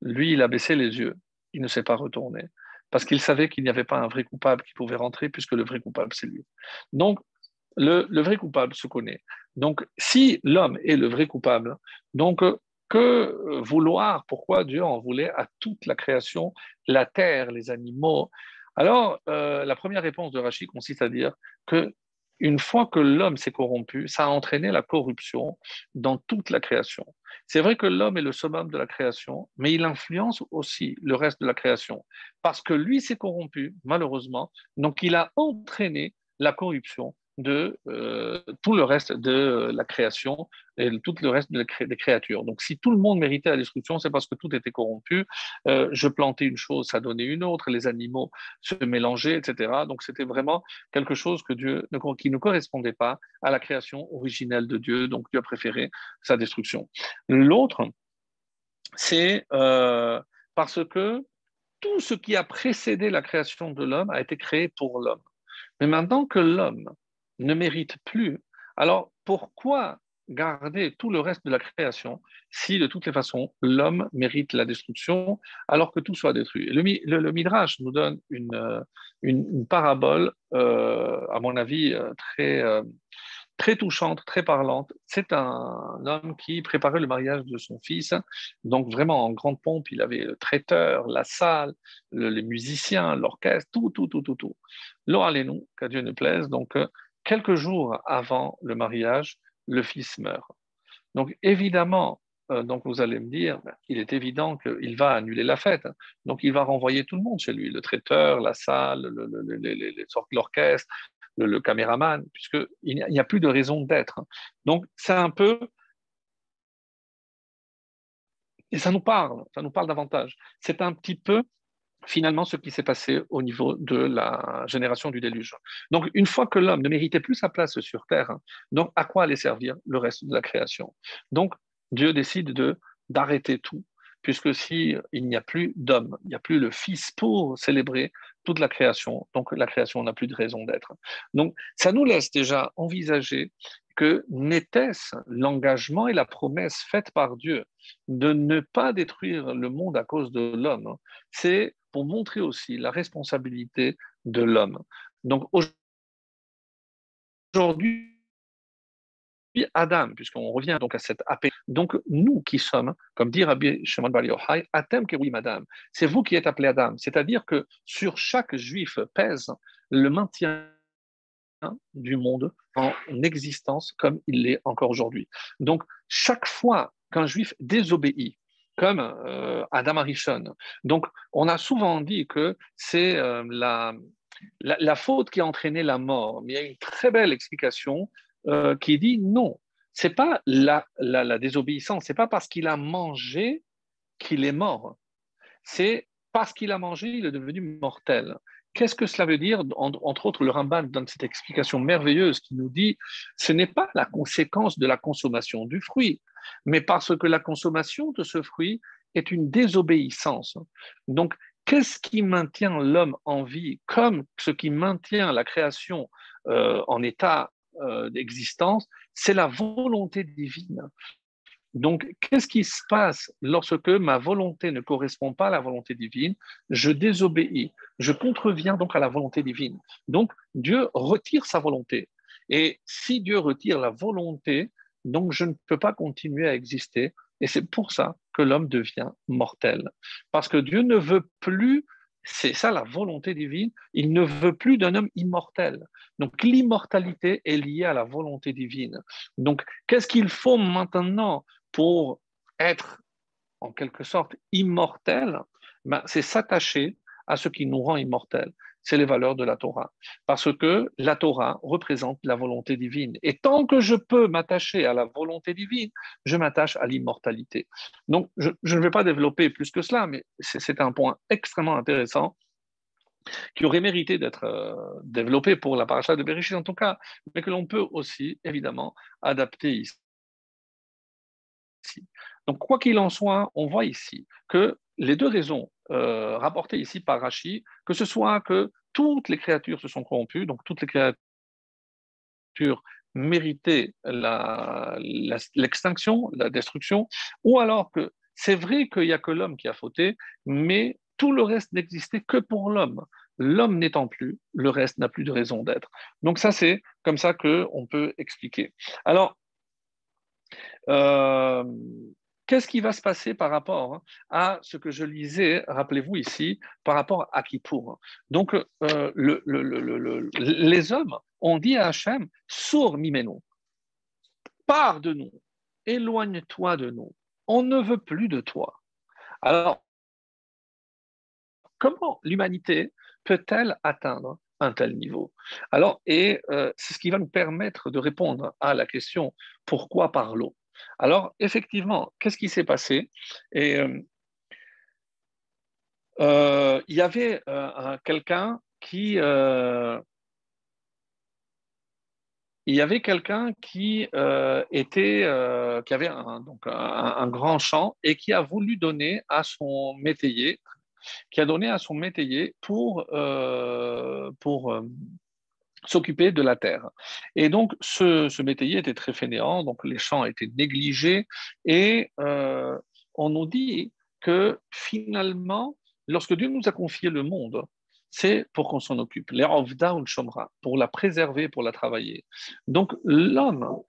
Lui, il a baissé les yeux. Il ne s'est pas retourné. Parce qu'il savait qu'il n'y avait pas un vrai coupable qui pouvait rentrer, puisque le vrai coupable, c'est lui. Donc, le, vrai coupable se connaît. Donc, si l'homme est le vrai coupable, donc que vouloir, pourquoi Dieu en voulait à toute la création, la terre, les animaux, alors, euh, la première réponse de Rachid consiste à dire que une fois que l'homme s'est corrompu, ça a entraîné la corruption dans toute la création. C'est vrai que l'homme est le summum de la création, mais il influence aussi le reste de la création, parce que lui s'est corrompu, malheureusement, donc il a entraîné la corruption de euh, tout le reste de la création et tout le reste des créatures. Donc, si tout le monde méritait la destruction, c'est parce que tout était corrompu. Euh, je plantais une chose, ça donnait une autre, les animaux se mélangeaient, etc. Donc, c'était vraiment quelque chose que Dieu, qui ne correspondait pas à la création originelle de Dieu. Donc, Dieu a préféré sa destruction. L'autre, c'est euh, parce que tout ce qui a précédé la création de l'homme a été créé pour l'homme. Mais maintenant que l'homme ne mérite plus. Alors pourquoi garder tout le reste de la création si de toutes les façons l'homme mérite la destruction alors que tout soit détruit? Le, Midrash nous donne une, euh, une, parabole, euh, à mon avis, euh, très, très touchante, très parlante. C'est un homme qui préparait le mariage de son fils, donc vraiment en grande pompe, il avait le traiteur, la salle, les musiciens, l'orchestre, tout, tout, tout, tout, tout. nous qu'à Dieu ne plaise, donc quelques jours avant le mariage, le fils meurt. Donc évidemment, euh, donc vous allez me dire, ben, il est évident qu'il va annuler la fête. Donc il va renvoyer tout le monde chez lui, le traiteur, la salle, l'orchestre, le, le, caméraman, puisqu'il n'y a, plus de raison d'être. Donc c'est un peu... Et ça nous parle, ça nous parle davantage. C'est un petit peu finalement ce qui s'est passé au niveau de la génération du déluge. Donc, une fois que l'homme ne méritait plus sa place sur Terre, donc à quoi allait servir le reste de la création? Donc, Dieu décide de d'arrêter tout, puisque s'il il n'y a plus d'homme, il n'y a plus le Fils pour célébrer toute la création, donc la création n'a plus de raison d'être. Donc, ça nous laisse déjà envisager que n'était-ce l'engagement et la promesse faite par Dieu de ne pas détruire le monde à cause de l'homme C'est pour montrer aussi la responsabilité de l'homme. Donc aujourd'hui, Adam, puisqu'on revient donc à cette appel, donc nous qui sommes, comme dit Rabbi Shimon Bar Yochai, Atem oui madame, c'est vous qui êtes appelé Adam, c'est-à-dire que sur chaque juif pèse le maintien du monde en existence comme il l'est encore aujourd'hui. Donc chaque fois qu'un juif désobéit, comme euh, Adam Arishon. Donc, on a souvent dit que c'est euh, la, la, faute qui a entraîné la mort. Mais il y a une très belle explication euh, qui dit non, c'est pas la, la, la désobéissance, c'est pas parce qu'il a mangé qu'il est mort. C'est parce qu'il a mangé, il est devenu mortel. Qu'est-ce que cela veut dire Entre autres, le Ramban donne cette explication merveilleuse qui nous dit ce n'est pas la conséquence de la consommation du fruit, mais parce que la consommation de ce fruit est une désobéissance. Donc, qu'est-ce qui maintient l'homme en vie comme ce qui maintient la création euh, en état euh, d'existence? C'est la volonté divine. Donc, qu'est-ce qui se passe lorsque ma volonté ne correspond pas à la volonté divine? Je désobéis, je contreviens donc à la volonté divine. Donc, Dieu retire sa volonté. Et si Dieu retire la volonté, donc je ne peux pas continuer à exister. Et c'est pour ça que l'homme devient mortel. Parce que Dieu ne veut plus, c'est ça la volonté divine, il ne veut plus d'un homme immortel. Donc l'immortalité est liée à la volonté divine. Donc qu'est-ce qu'il faut maintenant pour être en quelque sorte immortel, ben, c'est s'attacher à ce qui nous rend immortels. C'est les valeurs de la Torah. Parce que la Torah représente la volonté divine. Et tant que je peux m'attacher à la volonté divine, je m'attache à l'immortalité. Donc, je, ne vais pas développer plus que cela, mais c'est un point extrêmement intéressant qui aurait mérité d'être euh, développé pour la paracha de Bereshit en tout cas, mais que l'on peut aussi, évidemment, adapter ici donc, quoi qu'il en soit, on voit ici que les deux raisons euh, rapportées ici par Rachi, que ce soit que toutes les créatures se sont corrompues, donc toutes les créatures méritaient l'extinction, la, destruction, ou alors que c'est vrai qu'il n'y a que l'homme qui a fauté, mais tout le reste n'existait que pour l'homme. L'homme n'étant plus, le reste n'a plus de raison d'être. Donc ça, c'est comme ça qu'on peut expliquer. Alors, euh, qu'est-ce qui va se passer par rapport à ce que je lisais, rappelez-vous ici, par rapport à Kippour Donc, euh, les hommes ont dit à Hachem, sourd Mimeno, pars de nous, éloigne-toi de nous, on ne veut plus de toi. Alors, comment l'humanité peut-elle atteindre un tel niveau. Alors, et euh, c'est ce qui va nous permettre de répondre à la question pourquoi par l'eau Alors, effectivement, qu'est-ce qui s'est passé? Euh, euh, il y avait quelqu'un qui avait qui était qui avait un, un, grand champ et qui a voulu donner à son métayer qui a donné à son métayer pour, euh, pour, euh, s'occuper de la terre. Et donc, ce, ce, métayer était très fainéant, donc les champs étaient négligés, et euh, on nous dit que finalement, lorsque Dieu nous a confié le monde, c'est pour qu'on s'en occupe, les shomra, pour la préserver, pour la travailler. Donc, l'homme,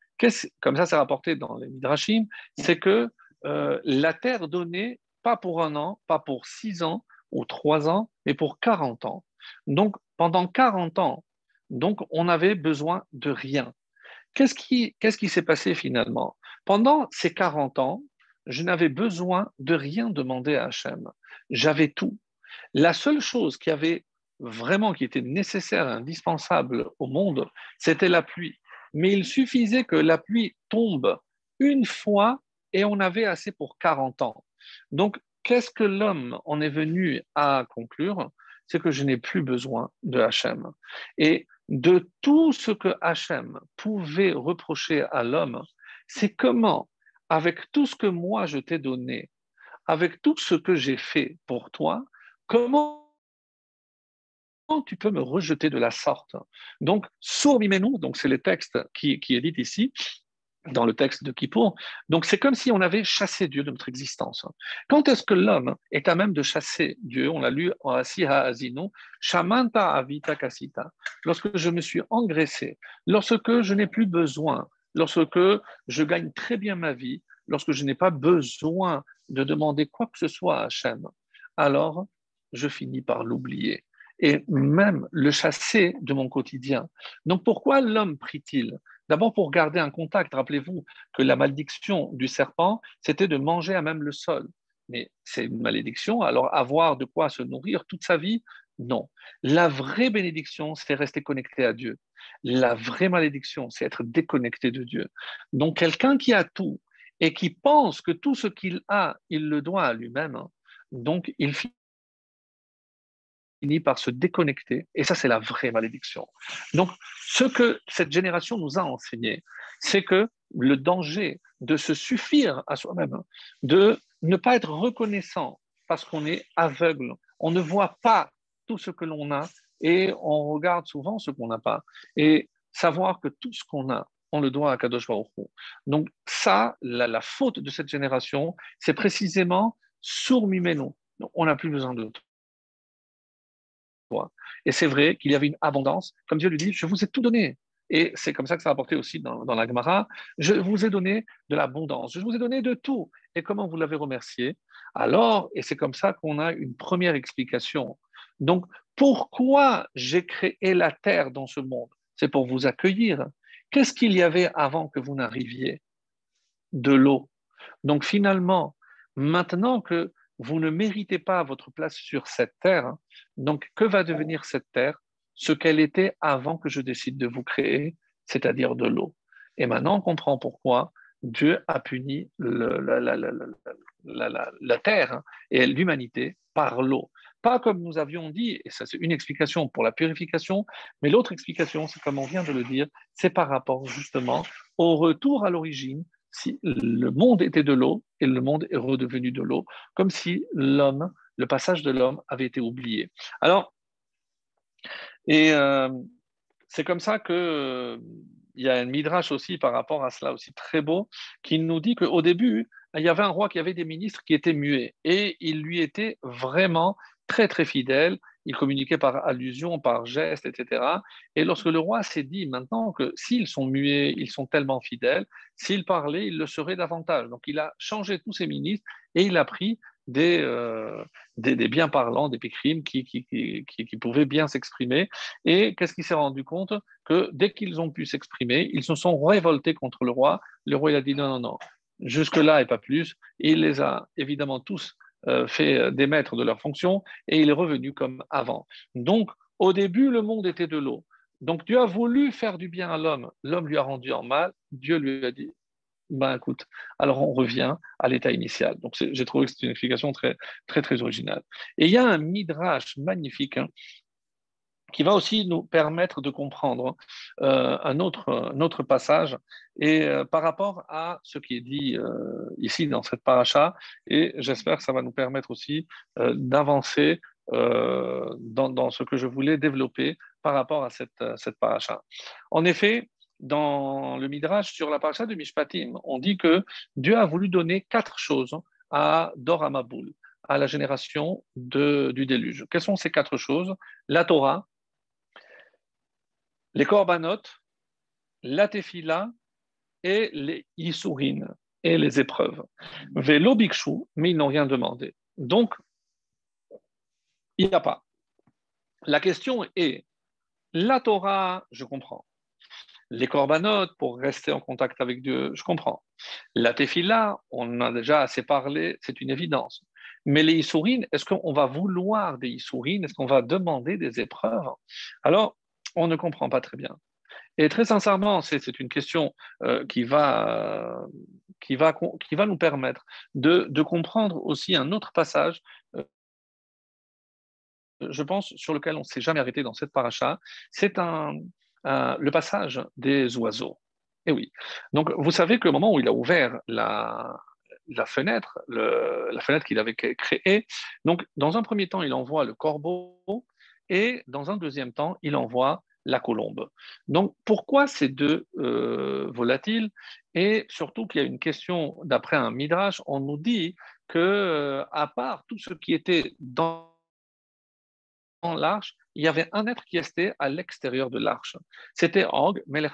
comme ça c'est rapporté dans les Midrashim, c'est que la terre donnée, pas pour un an, pas pour six ans ou trois ans, mais pour 40 ans. Donc, pendant 40 ans, donc, on avait besoin de rien. Qu'est-ce qui, qu'est-ce qui s'est passé finalement? Pendant ces 40 ans, je n'avais besoin de rien demander à Hachem. J'avais tout. La seule chose qui avait vraiment, qui était nécessaire, indispensable au monde, c'était la pluie. Mais il suffisait que la pluie tombe une fois et on avait assez pour 40 ans. Donc, qu'est-ce que l'homme en est venu à conclure? C'est que je n'ai plus besoin de Hachem. Et de tout ce que Hachem pouvait reprocher à l'homme, c'est comment, avec tout ce que moi je t'ai donné, avec tout ce que j'ai fait pour toi, comment tu peux me rejeter de la sorte? Donc, sourd donc c'est le texte qui, qui est dit ici, dans le texte de Kippour. Donc c'est comme si on avait chassé Dieu de notre existence. Quand est-ce que l'homme est à même de chasser Dieu? On l'a lu en Asiha Azino, Shamanta Avita Kasita. Lorsque je me suis engraissé, lorsque je n'ai plus besoin, lorsque je gagne très bien ma vie, lorsque je n'ai pas besoin de demander quoi que ce soit à Hachem, alors je finis par l'oublier et même le chasser de mon quotidien. Donc pourquoi l'homme prie-t-il? D'abord pour garder un contact. Rappelez-vous que la malédiction du serpent, c'était de manger à même le sol. Mais c'est une malédiction, alors avoir de quoi se nourrir toute sa vie, non. La vraie bénédiction, c'est rester connecté à Dieu. La vraie malédiction, c'est être déconnecté de Dieu. Donc quelqu'un qui a tout et qui pense que tout ce qu'il a, il le doit à lui-même, donc il par se déconnecter. Et ça, c'est la vraie malédiction. Donc, ce que cette génération nous a enseigné, c'est que le danger de se suffire à soi-même, de ne pas être reconnaissant parce qu'on est aveugle, on ne voit pas tout ce que l'on a et on regarde souvent ce qu'on n'a pas. Et savoir que tout ce qu'on a, on le doit à Kadosh Baruch Donc ça, la, faute de cette génération, c'est précisément sourd-mimeno. On n'a plus besoin de et c'est vrai qu'il y avait une abondance. Comme Dieu lui dit, je vous ai tout donné. Et c'est comme ça que ça a apporté aussi dans, dans la Gemara. Je vous ai donné de l'abondance. Je vous ai donné de tout. Et comment vous l'avez remercié? Alors, et c'est comme ça qu'on a une première explication. Donc, pourquoi j'ai créé la terre dans ce monde? C'est pour vous accueillir. Qu'est-ce qu'il y avait avant que vous n'arriviez? De l'eau. Donc, finalement, maintenant que vous ne méritez pas votre place sur cette terre. Donc, que va devenir cette terre? Ce qu'elle était avant que je décide de vous créer, c'est-à-dire de l'eau. Et maintenant, on comprend pourquoi Dieu a puni la, la, terre et l'humanité par l'eau. Pas comme nous avions dit, et ça c'est une explication pour la purification, mais l'autre explication, c'est comme on vient de le dire, c'est par rapport justement au retour à l'origine si le monde était de l'eau et le monde est redevenu de l'eau, comme si l'homme, le passage de l'homme avait été oublié. Alors, et euh, c'est comme ça que euh, il y a un midrash aussi par rapport à cela aussi très beau qui nous dit qu'au début il y avait un roi qui avait des ministres qui étaient muets et il lui était vraiment très très fidèle il communiquait par allusion, par geste, etc. Et lorsque le roi s'est dit maintenant que s'ils sont muets, ils sont tellement fidèles, s'ils parlaient, ils le seraient davantage. Donc il a changé tous ses ministres et il a pris des, euh, des, bien parlants, des picrimes qui, qui, pouvaient bien s'exprimer. Et qu'est-ce qu'il s'est rendu compte? Que dès qu'ils ont pu s'exprimer, ils se sont révoltés contre le roi. Le roi il a dit non, non, non, jusque-là et pas plus. Et il les a évidemment tous fait euh, démettre de leur fonction et il est revenu comme avant. Donc, au début, le monde était de l'eau. Donc, Dieu a voulu faire du bien à l'homme. L'homme lui a rendu en mal. Dieu lui a dit ben écoute, alors on revient à l'état initial. Donc j'ai trouvé que c'est une explication très, très, très originale. Et il y a un midrash magnifique hein, qui va aussi nous permettre de comprendre euh, un, autre, passage et euh, par rapport à ce qui est dit euh, ici dans cette paracha, et j'espère que ça va nous permettre aussi d'avancer dans, ce que je voulais développer par rapport à cette, cette paracha. En effet, dans le Midrash sur la paracha de Mishpatim, on dit que Dieu a voulu donner quatre choses à Doramaboul, à la génération du déluge. Quelles sont ces quatre choses? La Torah, les korbanot, la tefila et les isurin et les épreuves. Vélo bikshu, mais ils n'ont rien demandé. Donc, il n'y a pas. La question est, la Torah, je comprends. Les korbanot, pour rester en contact avec Dieu, je comprends. La tefila, on en a déjà assez parlé, c'est une évidence. Mais les isourines, est-ce qu'on va vouloir des isourines Est-ce qu'on va demander des épreuves? Alors, on ne comprend pas très bien. Et très sincèrement, c'est une question euh, qui, va, qui, va, qui va nous permettre de, comprendre aussi un autre passage euh, je pense, sur lequel on ne s'est jamais arrêté dans cette paracha, c'est un, le passage des oiseaux. Et oui. Donc, vous savez que le moment où il a ouvert la, la fenêtre, la fenêtre qu'il avait créée, donc, dans un premier temps, il envoie le corbeau et dans un deuxième temps, il envoie la colombe. Donc, pourquoi ces deux euh, volatiles? Et surtout qu'il y a une question, d'après un midrash, on nous dit que, euh, à part tout ce qui était dans l'arche, il y avait un être qui restait à l'extérieur de l'arche. C'était Og Melech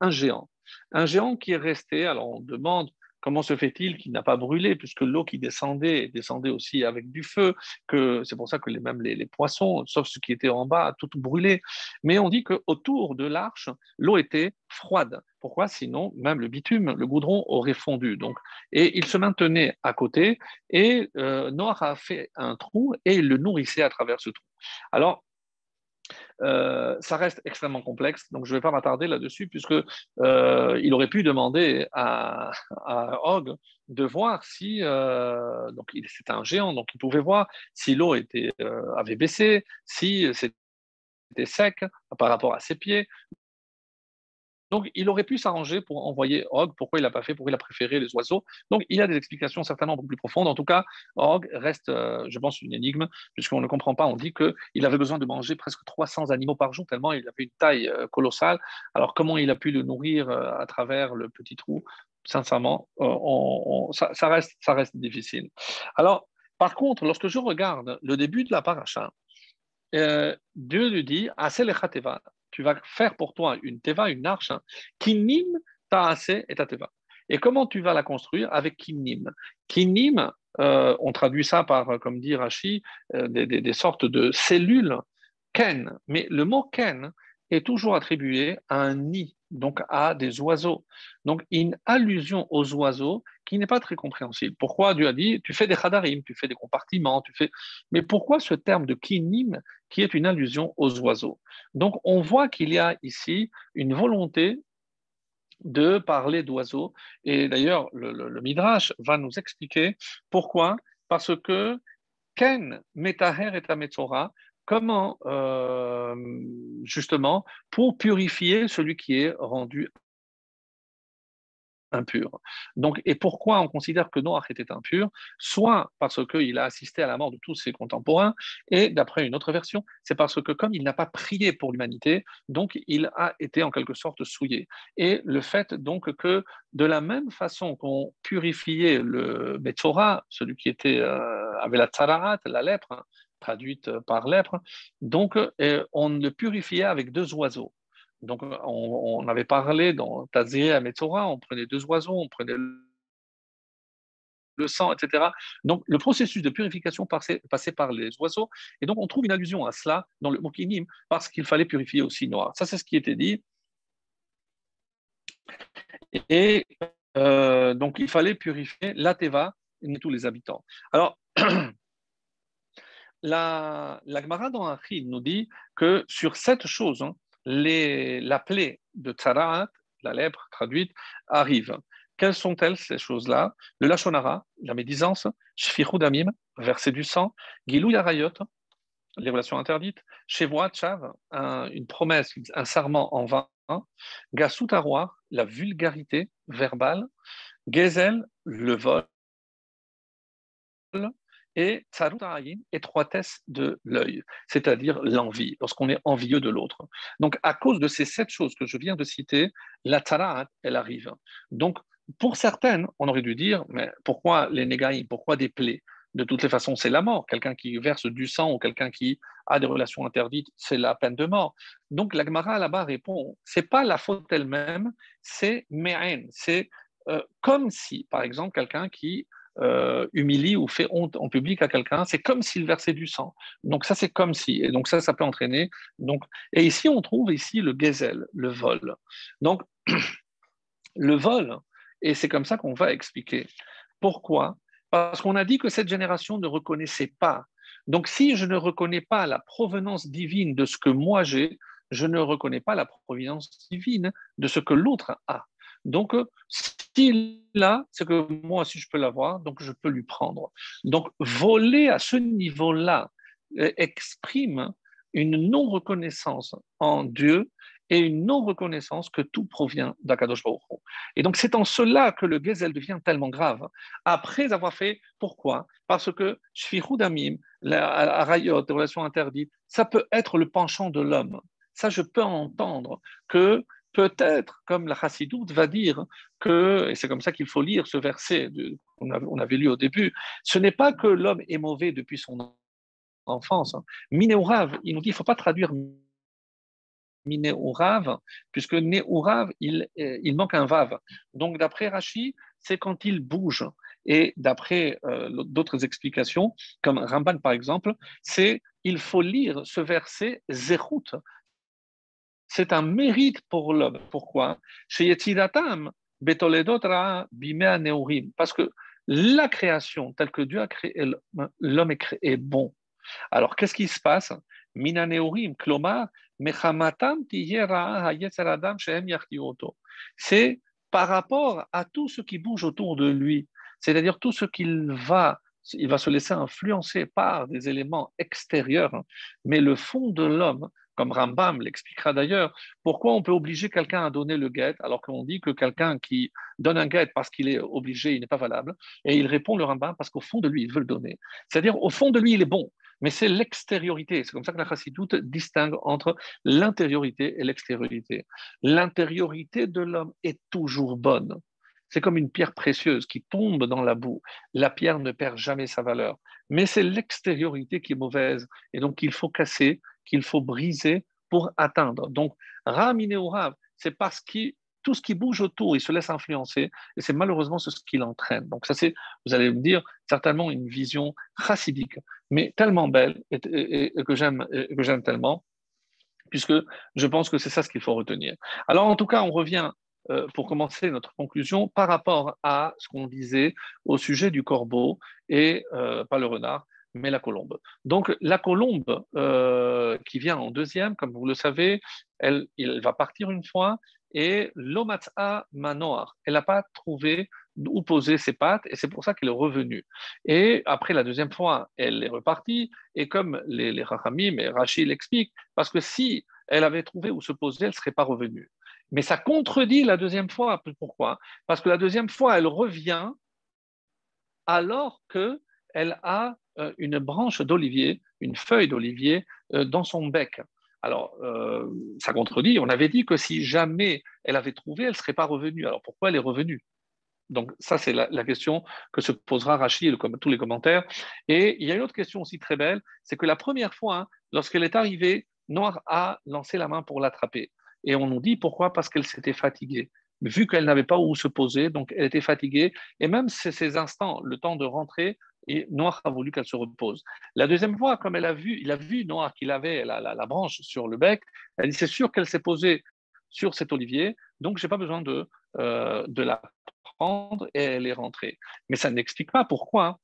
un géant. Un géant qui est resté, alors on demande comment se fait-il qu'il n'a pas brûlé, puisque l'eau qui descendait descendait aussi avec du feu, que c'est pour ça que les, même les, poissons, sauf ceux qui étaient en bas, tout brûlé. Mais on dit qu'autour de l'arche, l'eau était froide. Pourquoi? Sinon, même le bitume, le goudron aurait fondu. Donc, et il se maintenait à côté, et euh, Noah a fait un trou et il le nourrissait à travers ce trou. Alors, euh, ça reste extrêmement complexe, donc je ne vais pas m'attarder là-dessus, puisque euh, il aurait pu demander à, à Hogg de voir si, euh, c'était un géant, donc il pouvait voir si l'eau avait baissé, si c'était sec par rapport à ses pieds. Donc, il aurait pu s'arranger pour envoyer Hogg. Pourquoi il n'a pas fait? Pourquoi il a préféré les oiseaux? Donc, il a des explications certainement beaucoup plus profondes. En tout cas, Hogg reste, euh, je pense, une énigme, puisqu'on ne comprend pas. On dit qu'il avait besoin de manger presque 300 animaux par jour, tellement il avait une taille euh, colossale. Alors, comment il a pu le nourrir euh, à travers le petit trou? Sincèrement, ça, reste, ça reste difficile. Alors, par contre, lorsque je regarde le début de la paracha, Dieu lui dit, tu vas faire pour toi une teva, une arche, hein, kinim taase et ta teva. Et comment tu vas la construire Avec kinim? Kinim, euh, on traduit ça par, comme dit Rashi, euh, des, sortes de cellules ken. Mais le mot ken est toujours attribué à un nid, donc à des oiseaux. Donc une allusion aux oiseaux qui n'est pas très compréhensible. Pourquoi Dieu a dit tu fais des chadarim, tu fais des compartiments, tu fais. Mais pourquoi ce terme de kinim qui est une allusion aux oiseaux? Donc on voit qu'il y a ici une volonté de parler d'oiseaux. Et d'ailleurs, le, Midrash va nous expliquer pourquoi. Parce que Ken Metaher et Ametzora, comment euh, justement pour purifier celui qui est rendu impur. Donc, et pourquoi on considère que Noach était impur? Soit parce qu'il a assisté à la mort de tous ses contemporains, et d'après une autre version, c'est parce que comme il n'a pas prié pour l'humanité, donc il a été en quelque sorte souillé. Et le fait donc que de la même façon qu'on purifiait le Metzora, celui qui était euh, avait la tsararat, la lèpre, hein, traduite par lèpre, donc euh, on le purifiait avec deux oiseaux. Donc, on, avait parlé dans Tazé à Metzora, on prenait deux oiseaux, on prenait le sang, etc. Donc, le processus de purification passait, par les oiseaux. Et donc, on trouve une allusion à cela dans le Mokinim, parce qu'il fallait purifier aussi Noir. Ça, c'est ce qui était dit. Et euh, donc, il fallait purifier la Teva et tous les habitants. Alors, la, la Gemara dans Achid nous dit que sur cette chose, hein, les, la plaie de Tsarat, la lèpre traduite, arrive. Quelles sont-elles ces choses-là? Le Lachonara, la médisance, Shfirudamim, verser du sang, Gilou Yarayot, les relations interdites, Tchav, une promesse, un serment en vain, Gasutaroir, la vulgarité verbale, Gezel, le vol, et tsarutayin, étroitesse de l'œil, c'est-à-dire l'envie, lorsqu'on est envieux de l'autre. Donc, à cause de ces sept choses que je viens de citer, la tarat, elle arrive. Donc, pour certaines, on aurait dû dire, mais pourquoi les négaïs, pourquoi des plaies? De toutes les façons, c'est la mort. Quelqu'un qui verse du sang ou quelqu'un qui a des relations interdites, c'est la peine de mort. Donc la Gemara là-bas répond, c'est pas la faute elle-même, c'est me'en. C'est euh, comme si, par exemple, quelqu'un qui euh, humilie ou fait honte en public à quelqu'un, c'est comme s'il versait du sang. Donc ça, c'est comme si. Et donc ça, ça peut entraîner. Donc, et ici, on trouve ici le gezel, le vol. Donc le vol, et c'est comme ça qu'on va expliquer. Pourquoi Parce qu'on a dit que cette génération ne reconnaissait pas. Donc si je ne reconnais pas la provenance divine de ce que moi j'ai, je ne reconnais pas la provenance divine de ce que l'autre a. Donc, s'il a, c'est que moi aussi je peux l'avoir, donc je peux lui prendre. Donc, voler à ce niveau-là euh, exprime une non-reconnaissance en Dieu et une non-reconnaissance que tout provient d'Akadosh Et donc c'est en cela que le Gezel devient tellement grave. Après avoir fait, pourquoi? Parce que Shfirudamim, la rayot, les relations interdites, ça peut être le penchant de l'homme. Ça, je peux entendre que peut-être, comme la Chassidoute va dire, que, et c'est comme ça qu'il faut lire ce verset qu'on avait lu au début, ce n'est pas que l'homme est mauvais depuis son enfance. Hein. Minéourav, il nous dit, il ne faut pas traduire Minéourav, puisque Néourav, il, euh, il manque un vav. Donc, d'après Rashi, c'est quand il bouge. Et d'après euh, d'autres explications, comme Ramban par exemple, c'est il faut lire ce verset Zerut. C'est un mérite pour l'homme. Pourquoi? Parce que la création, telle que Dieu a créé l'homme, est bon. Alors, qu'est-ce qui se passe? C'est par rapport à tout ce qui bouge autour de lui, c'est-à-dire tout ce qu'il va, il va se laisser influencer par des éléments extérieurs, mais le fond de l'homme, comme Rambam l'expliquera d'ailleurs, pourquoi on peut obliger quelqu'un à donner le guet alors qu'on dit que quelqu'un qui donne un guet parce qu'il est obligé, il n'est pas valable, et il répond le Rambam parce qu'au fond de lui, il veut le donner. C'est-à-dire, au fond de lui, il est bon, mais c'est l'extériorité. C'est comme ça que la chassidoute distingue entre l'intériorité et l'extériorité. L'intériorité de l'homme est toujours bonne. C'est comme une pierre précieuse qui tombe dans la boue. La pierre ne perd jamais sa valeur. Mais c'est l'extériorité qui est mauvaise et donc qu'il faut casser, qu'il faut briser pour atteindre. Donc, Ramine ou Rav, c'est parce que tout ce qui bouge autour, il se laisse influencer, et c'est malheureusement ce qui l'entraîne. Donc ça, c'est, vous allez me dire, certainement une vision chassidique, mais tellement belle et, que j'aime, que j'aime tellement, puisque je pense que c'est ça ce qu'il faut retenir. Alors en tout cas, on revient euh, pour commencer notre conclusion par rapport à ce qu'on disait au sujet du corbeau et euh, pas le renard mais la colombe. Donc la colombe euh, qui vient en deuxième, comme vous le savez, elle, elle va partir une fois et l'omatsa manoar, elle n'a pas trouvé où poser ses pattes et c'est pour ça qu'elle est revenue. Et après la deuxième fois, elle est repartie et comme les, les Rachamim et Rachid l'expliquent, parce que si elle avait trouvé où se poser, elle ne serait pas revenue. Mais ça contredit la deuxième fois. Pourquoi? Parce que la deuxième fois, elle revient alors qu'elle a euh, une branche d'olivier, une feuille d'olivier euh, dans son bec. Alors, euh, ça contredit. On avait dit que si jamais elle avait trouvé, elle ne serait pas revenue. Alors, pourquoi elle est revenue? Donc, ça, c'est la, question que se posera Rachid et tous les commentaires. Et il y a une autre question aussi très belle, c'est que la première fois, hein, lorsqu'elle est arrivée, Noir a lancé la main pour l'attraper. Et on nous dit pourquoi? Parce qu'elle s'était fatiguée. Vu qu'elle n'avait pas où se poser, donc elle était fatiguée. Et même ces instants, le temps de rentrer, et Noir a voulu qu'elle se repose. La deuxième fois, comme elle a vu, il a vu Noir qu'il avait la, branche sur le bec, elle dit c'est sûr qu'elle s'est posée sur cet olivier, donc je n'ai pas besoin de, euh, de la prendre et elle est rentrée. Mais ça n'explique pas pourquoi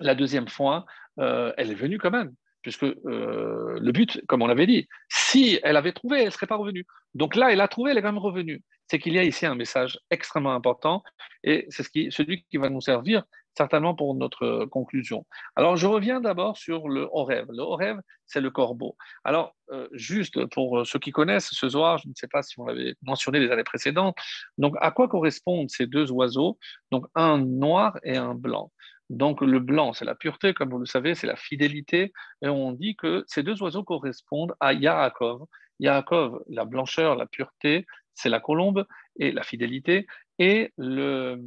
la deuxième fois, euh, elle est venue quand même, puisque euh, le but, comme on l'avait dit, si elle avait trouvé, elle ne serait pas revenue. Donc là, elle a trouvé, elle est quand même revenue. C'est qu'il y a ici un message extrêmement important et c'est ce qui, celui qui va nous servir certainement pour notre euh, conclusion. Alors, je reviens d'abord sur le Horev. Le Horev, c'est le corbeau. Alors, euh, juste pour euh, ceux qui connaissent ce soir, je ne sais pas si on l'avait mentionné les années précédentes, donc à quoi correspondent ces deux oiseaux? Donc, un noir et un blanc. Donc le blanc, c'est la pureté, comme vous le savez, c'est la fidélité. Et on dit que ces deux oiseaux correspondent à Yaakov. Yaakov, la blancheur, la pureté, c'est la colombe et la fidélité. Et le,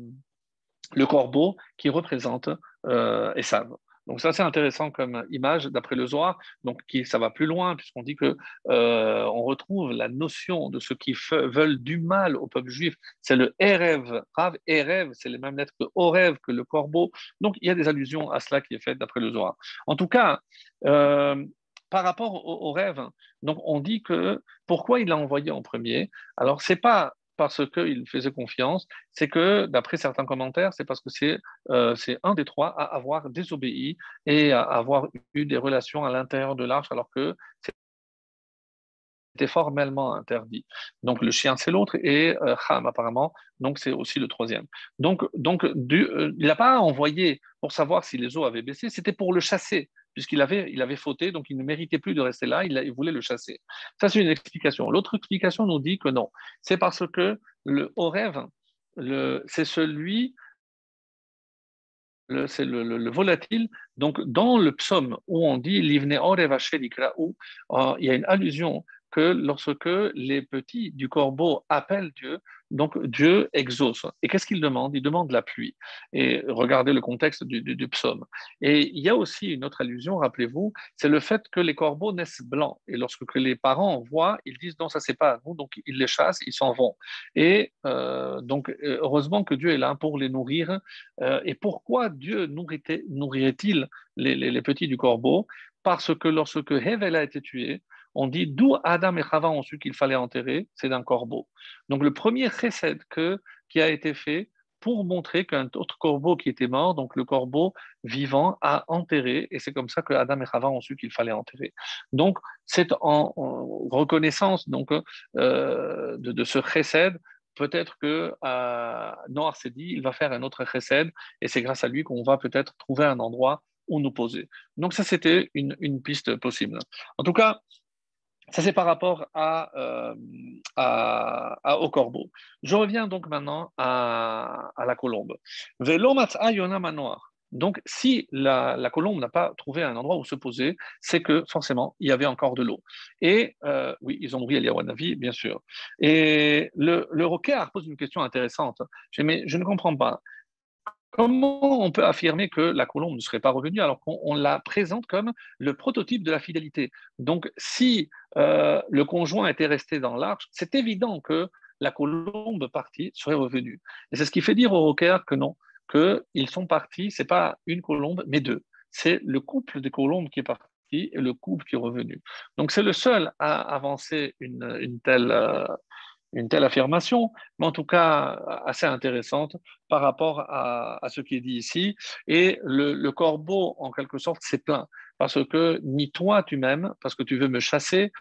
le corbeau qui représente euh. Donc ça c'est intéressant comme image d'après le Zohar, donc qui, ça va plus loin puisqu'on dit que euh, on retrouve la notion de ceux qui veulent du mal au peuple juif, c'est le Erev, Rav Erev, c'est les mêmes lettres que Orev, que le corbeau. Donc il y a des allusions à cela qui est fait d'après le Zohar. En tout cas, euh, par rapport au, au, rêve, donc on dit que pourquoi il l'a envoyé en premier? Alors c'est pas parce qu'il faisait confiance, c'est que, d'après certains commentaires, c'est parce que c'est euh, un des trois à avoir désobéi et à avoir eu des relations à l'intérieur de l'arche, alors que c'était formellement interdit. Donc le chien, c'est l'autre, et euh, Ham, apparemment, donc c'est aussi le troisième. Donc, donc euh, il n'a pas envoyé pour savoir si les eaux avaient baissé, c'était pour le chasser puisqu'il avait, il avait fauté, donc il ne méritait plus de rester là, il, voulait le chasser. Ça, c'est une explication. L'autre explication nous dit que non. C'est parce que le haut c'est celui, c'est le, volatile. Donc, dans le psaume où on dit euh, il y a une allusion que lorsque les petits du corbeau appellent Dieu, donc Dieu exauce. Et qu'est-ce qu'il demande? Il demande la pluie. Et regardez le contexte du, psaume. Et il y a aussi une autre allusion, rappelez-vous, c'est le fait que les corbeaux naissent blancs. Et lorsque les parents voient, ils disent non, ça c'est pas à nous, donc ils les chassent, ils s'en vont. Et euh, donc heureusement que Dieu est là pour les nourrir. Euh, et pourquoi Dieu nourrirait-il les, les petits du corbeau? Parce que lorsque Hevel a été tué, on dit d'où Adam et Chava ont su qu'il fallait enterrer, c'est d'un corbeau. Donc le premier chesed qui a été fait pour montrer qu'un autre corbeau qui était mort, donc le corbeau vivant, a enterré, et c'est comme ça que Adam et Chava ont su qu'il fallait enterrer. Donc c'est en, reconnaissance donc euh, de, ce chesed peut-être que euh, Noir s'est dit, il va faire un autre chesed, et c'est grâce à lui qu'on va peut-être trouver un endroit où nous poser. Donc ça, c'était une, une, piste possible. En tout cas, ça, c'est par rapport euh, à, au corbeau. Je reviens donc maintenant à, la colombe. Donc, si la, colombe n'a pas trouvé un endroit où se poser, c'est que forcément, il y avait encore de l'eau. Et euh, oui, ils ont brillé Eliawanavi, bien sûr. Et le, le pose une question intéressante. Mais je ne comprends pas. Comment on peut affirmer que la colombe ne serait pas revenue alors qu'on la présente comme le prototype de la fidélité? Donc, si euh, le conjoint était resté dans l'arche, c'est évident que la colombe partie serait revenue. Et c'est ce qui fait dire aux rockers que non, qu'ils sont partis, c'est pas une colombe, mais deux. C'est le couple des colombes qui est parti et le couple qui est revenu. Donc, c'est le seul à avancer une, telle. Euh, une telle affirmation, mais en tout cas assez intéressante par rapport à, ce qui est dit ici. Et le, corbeau, en quelque sorte, s'est plaint, parce que ni toi tu m'aimes, parce que tu veux me chasser,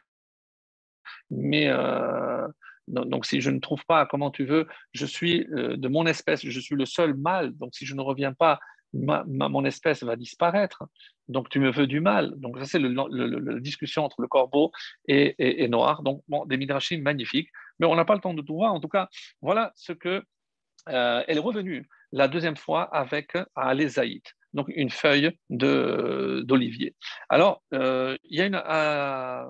mais euh, donc si je ne trouve pas comment tu veux, je suis euh, de mon espèce, je suis le seul mâle, donc si je ne reviens pas, mon espèce va disparaître. Donc tu me veux du mal. Donc ça c'est la discussion entre le corbeau et, et, Noir. Donc bon, des midrashim magnifiques mais on n'a pas le temps de tout voir. En tout cas, voilà ce que euh, elle est revenue la deuxième fois avec à donc une feuille d'olivier. Alors, euh, il y a une euh,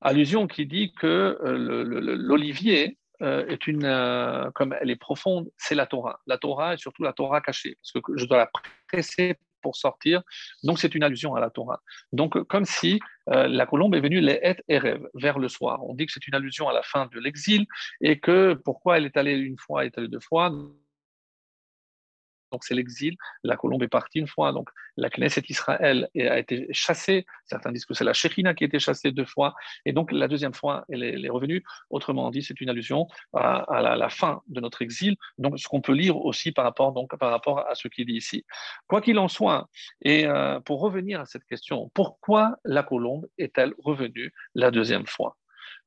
allusion qui dit que l'olivier est une, comme elle est profonde, c'est la Torah. La Torah et surtout la Torah cachée, parce que je dois la presser pour sortir. Donc, c'est une allusion à la Torah. Donc, comme si euh, la colombe est venue les et rêve vers le soir. On dit que c'est une allusion à la fin de l'exil et que pourquoi elle est allée une fois, elle est allée deux fois donc c'est l'exil. La colombe est partie une fois. Donc la Knesset Israël a été chassée. Certains disent que c'est la Shekhinah qui a été chassée deux fois. Et donc la deuxième fois, elle est, revenue. Autrement dit, c'est une allusion à, la, fin de notre exil. Donc ce qu'on peut lire aussi par rapport, donc, par rapport à ce qu'il dit ici. Quoi qu'il en soit, et euh, pour revenir à cette question, pourquoi la colombe est-elle revenue la deuxième fois?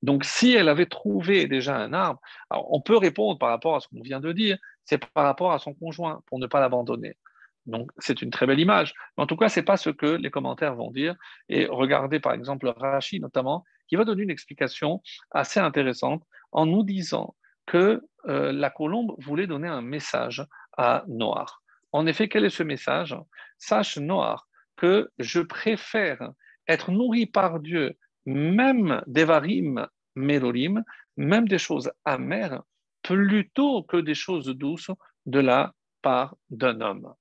Donc, si elle avait trouvé déjà un arbre, on peut répondre par rapport à ce qu'on vient de dire, c'est par rapport à son conjoint pour ne pas l'abandonner. Donc, c'est une très belle image. En tout cas, ce n'est pas ce que les commentaires vont dire. Et regardez par exemple Rashi notamment, qui va donner une explication assez intéressante en nous disant que euh, la colombe voulait donner un message à Noir. En effet, quel est ce message? Sache, Noir, que je préfère être nourri par Dieu, même des varim, mélorim, même des choses amères, plutôt que des choses douces de la part d'un homme.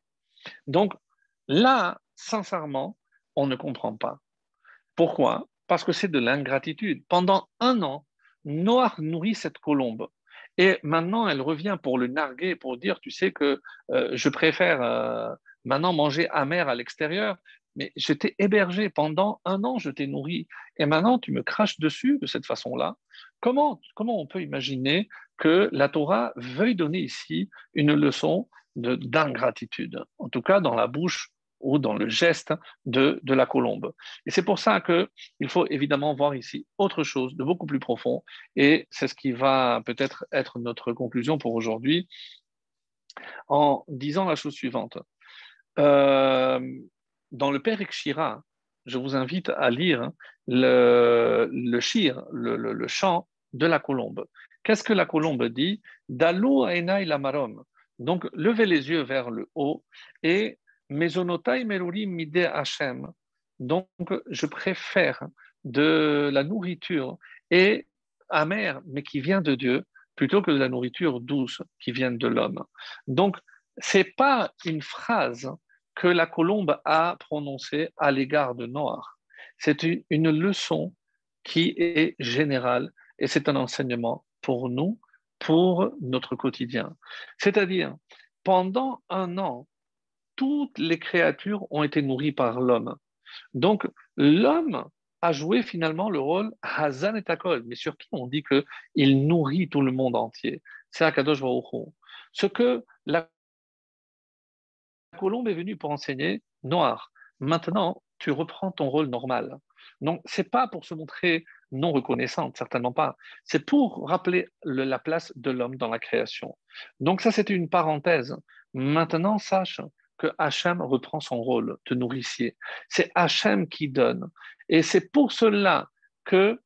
Donc là, sincèrement, on ne comprend pas. Pourquoi? Parce que c'est de l'ingratitude. Pendant un an, Noir nourrit cette colombe. Et maintenant, elle revient pour le narguer, pour dire, tu sais que euh, je préfère euh, maintenant manger amer à l'extérieur, mais je t'ai hébergé pendant un an, je t'ai nourri, et maintenant tu me craches dessus de cette façon-là. Comment, comment on peut imaginer que la Torah veuille donner ici une leçon d'ingratitude, en tout cas dans la bouche ou dans le geste de, de la colombe. Et c'est pour ça qu'il faut évidemment voir ici autre chose de beaucoup plus profond, et c'est ce qui va peut-être être notre conclusion pour aujourd'hui, en disant la chose suivante. Euh, dans le Père Ekshira, je vous invite à lire le, le le, chant de la colombe. Qu'est-ce que la colombe dit? Dalou la lamarom. Donc, levez les yeux vers le haut et Mesonotai merurim mide Hashem. Donc, je préfère de la nourriture et amère, mais qui vient de Dieu, plutôt que de la nourriture douce qui vient de l'homme. Donc, c'est pas une phrase que la colombe a prononcée à l'égard de Noir. C'est une leçon qui est générale et c'est un enseignement pour nous, pour notre quotidien. C'est-à-dire, pendant un an, toutes les créatures ont été nourries par l'homme. Donc, l'homme a joué finalement le rôle Hazan et Takol, mais sur qui on dit qu'il nourrit tout le monde entier. C'est Akadosh Baruch Ce que la colombe est venue pour enseigner, noir. Maintenant, tu reprends ton rôle normal. Donc, c'est pas pour se montrer non reconnaissante, certainement pas. C'est pour rappeler la place de l'homme dans la création. Donc, ça, c'était une parenthèse. Maintenant, sache que Hachem reprend son rôle de nourricier. C'est Hachem qui donne. Et c'est pour cela que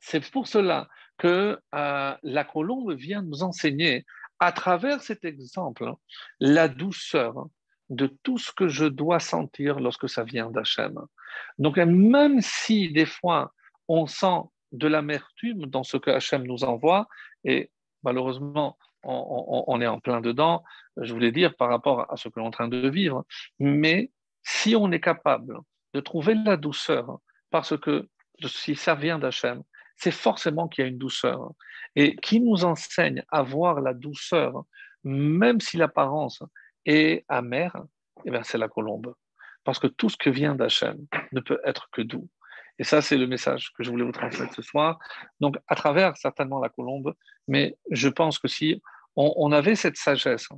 c'est pour cela que euh, la colombe vient nous enseigner à travers cet exemple la douceur de tout ce que je dois sentir lorsque ça vient d'Hachem. Donc même si des fois on sent de l'amertume dans ce que Hachem nous envoie, et malheureusement on, est en plein dedans, je voulais dire, par rapport à ce que l'on est en train de vivre, mais si on est capable de trouver la douceur, parce que si ça vient d'Hachem, c'est forcément qu'il y a une douceur. Et qui nous enseigne à voir la douceur, même si l'apparence est amère, eh c'est la colombe. Parce que tout ce que vient d'Hachem ne peut être que doux. Et ça, c'est le message que je voulais vous transmettre ce soir. Donc, à travers certainement la colombe, mais je pense que si on, avait cette sagesse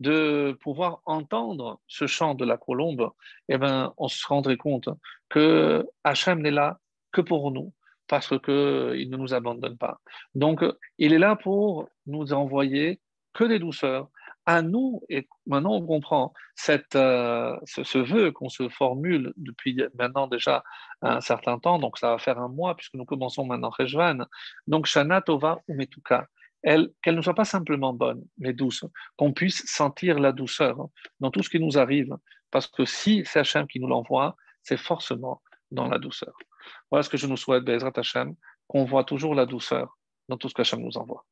de pouvoir entendre ce chant de la colombe, eh bien, on se rendrait compte que Hachem n'est là que pour nous, parce qu'il ne nous abandonne pas. Donc, il est là pour nous envoyer que des douceurs. À nous, et maintenant on comprend euh, ce, vœu qu'on se formule depuis maintenant déjà un certain temps, donc ça va faire un mois puisque nous commençons maintenant Rejvan. Donc, Shana Tova ou Metuka, qu'elle ne soit pas simplement bonne, mais douce, qu'on puisse sentir la douceur dans tout ce qui nous arrive, parce que si c'est Hachem qui nous l'envoie, c'est forcément dans la douceur. Voilà ce que je nous souhaite, Bezrat Hashem, qu'on voit toujours la douceur dans tout ce qu'Hachem nous envoie.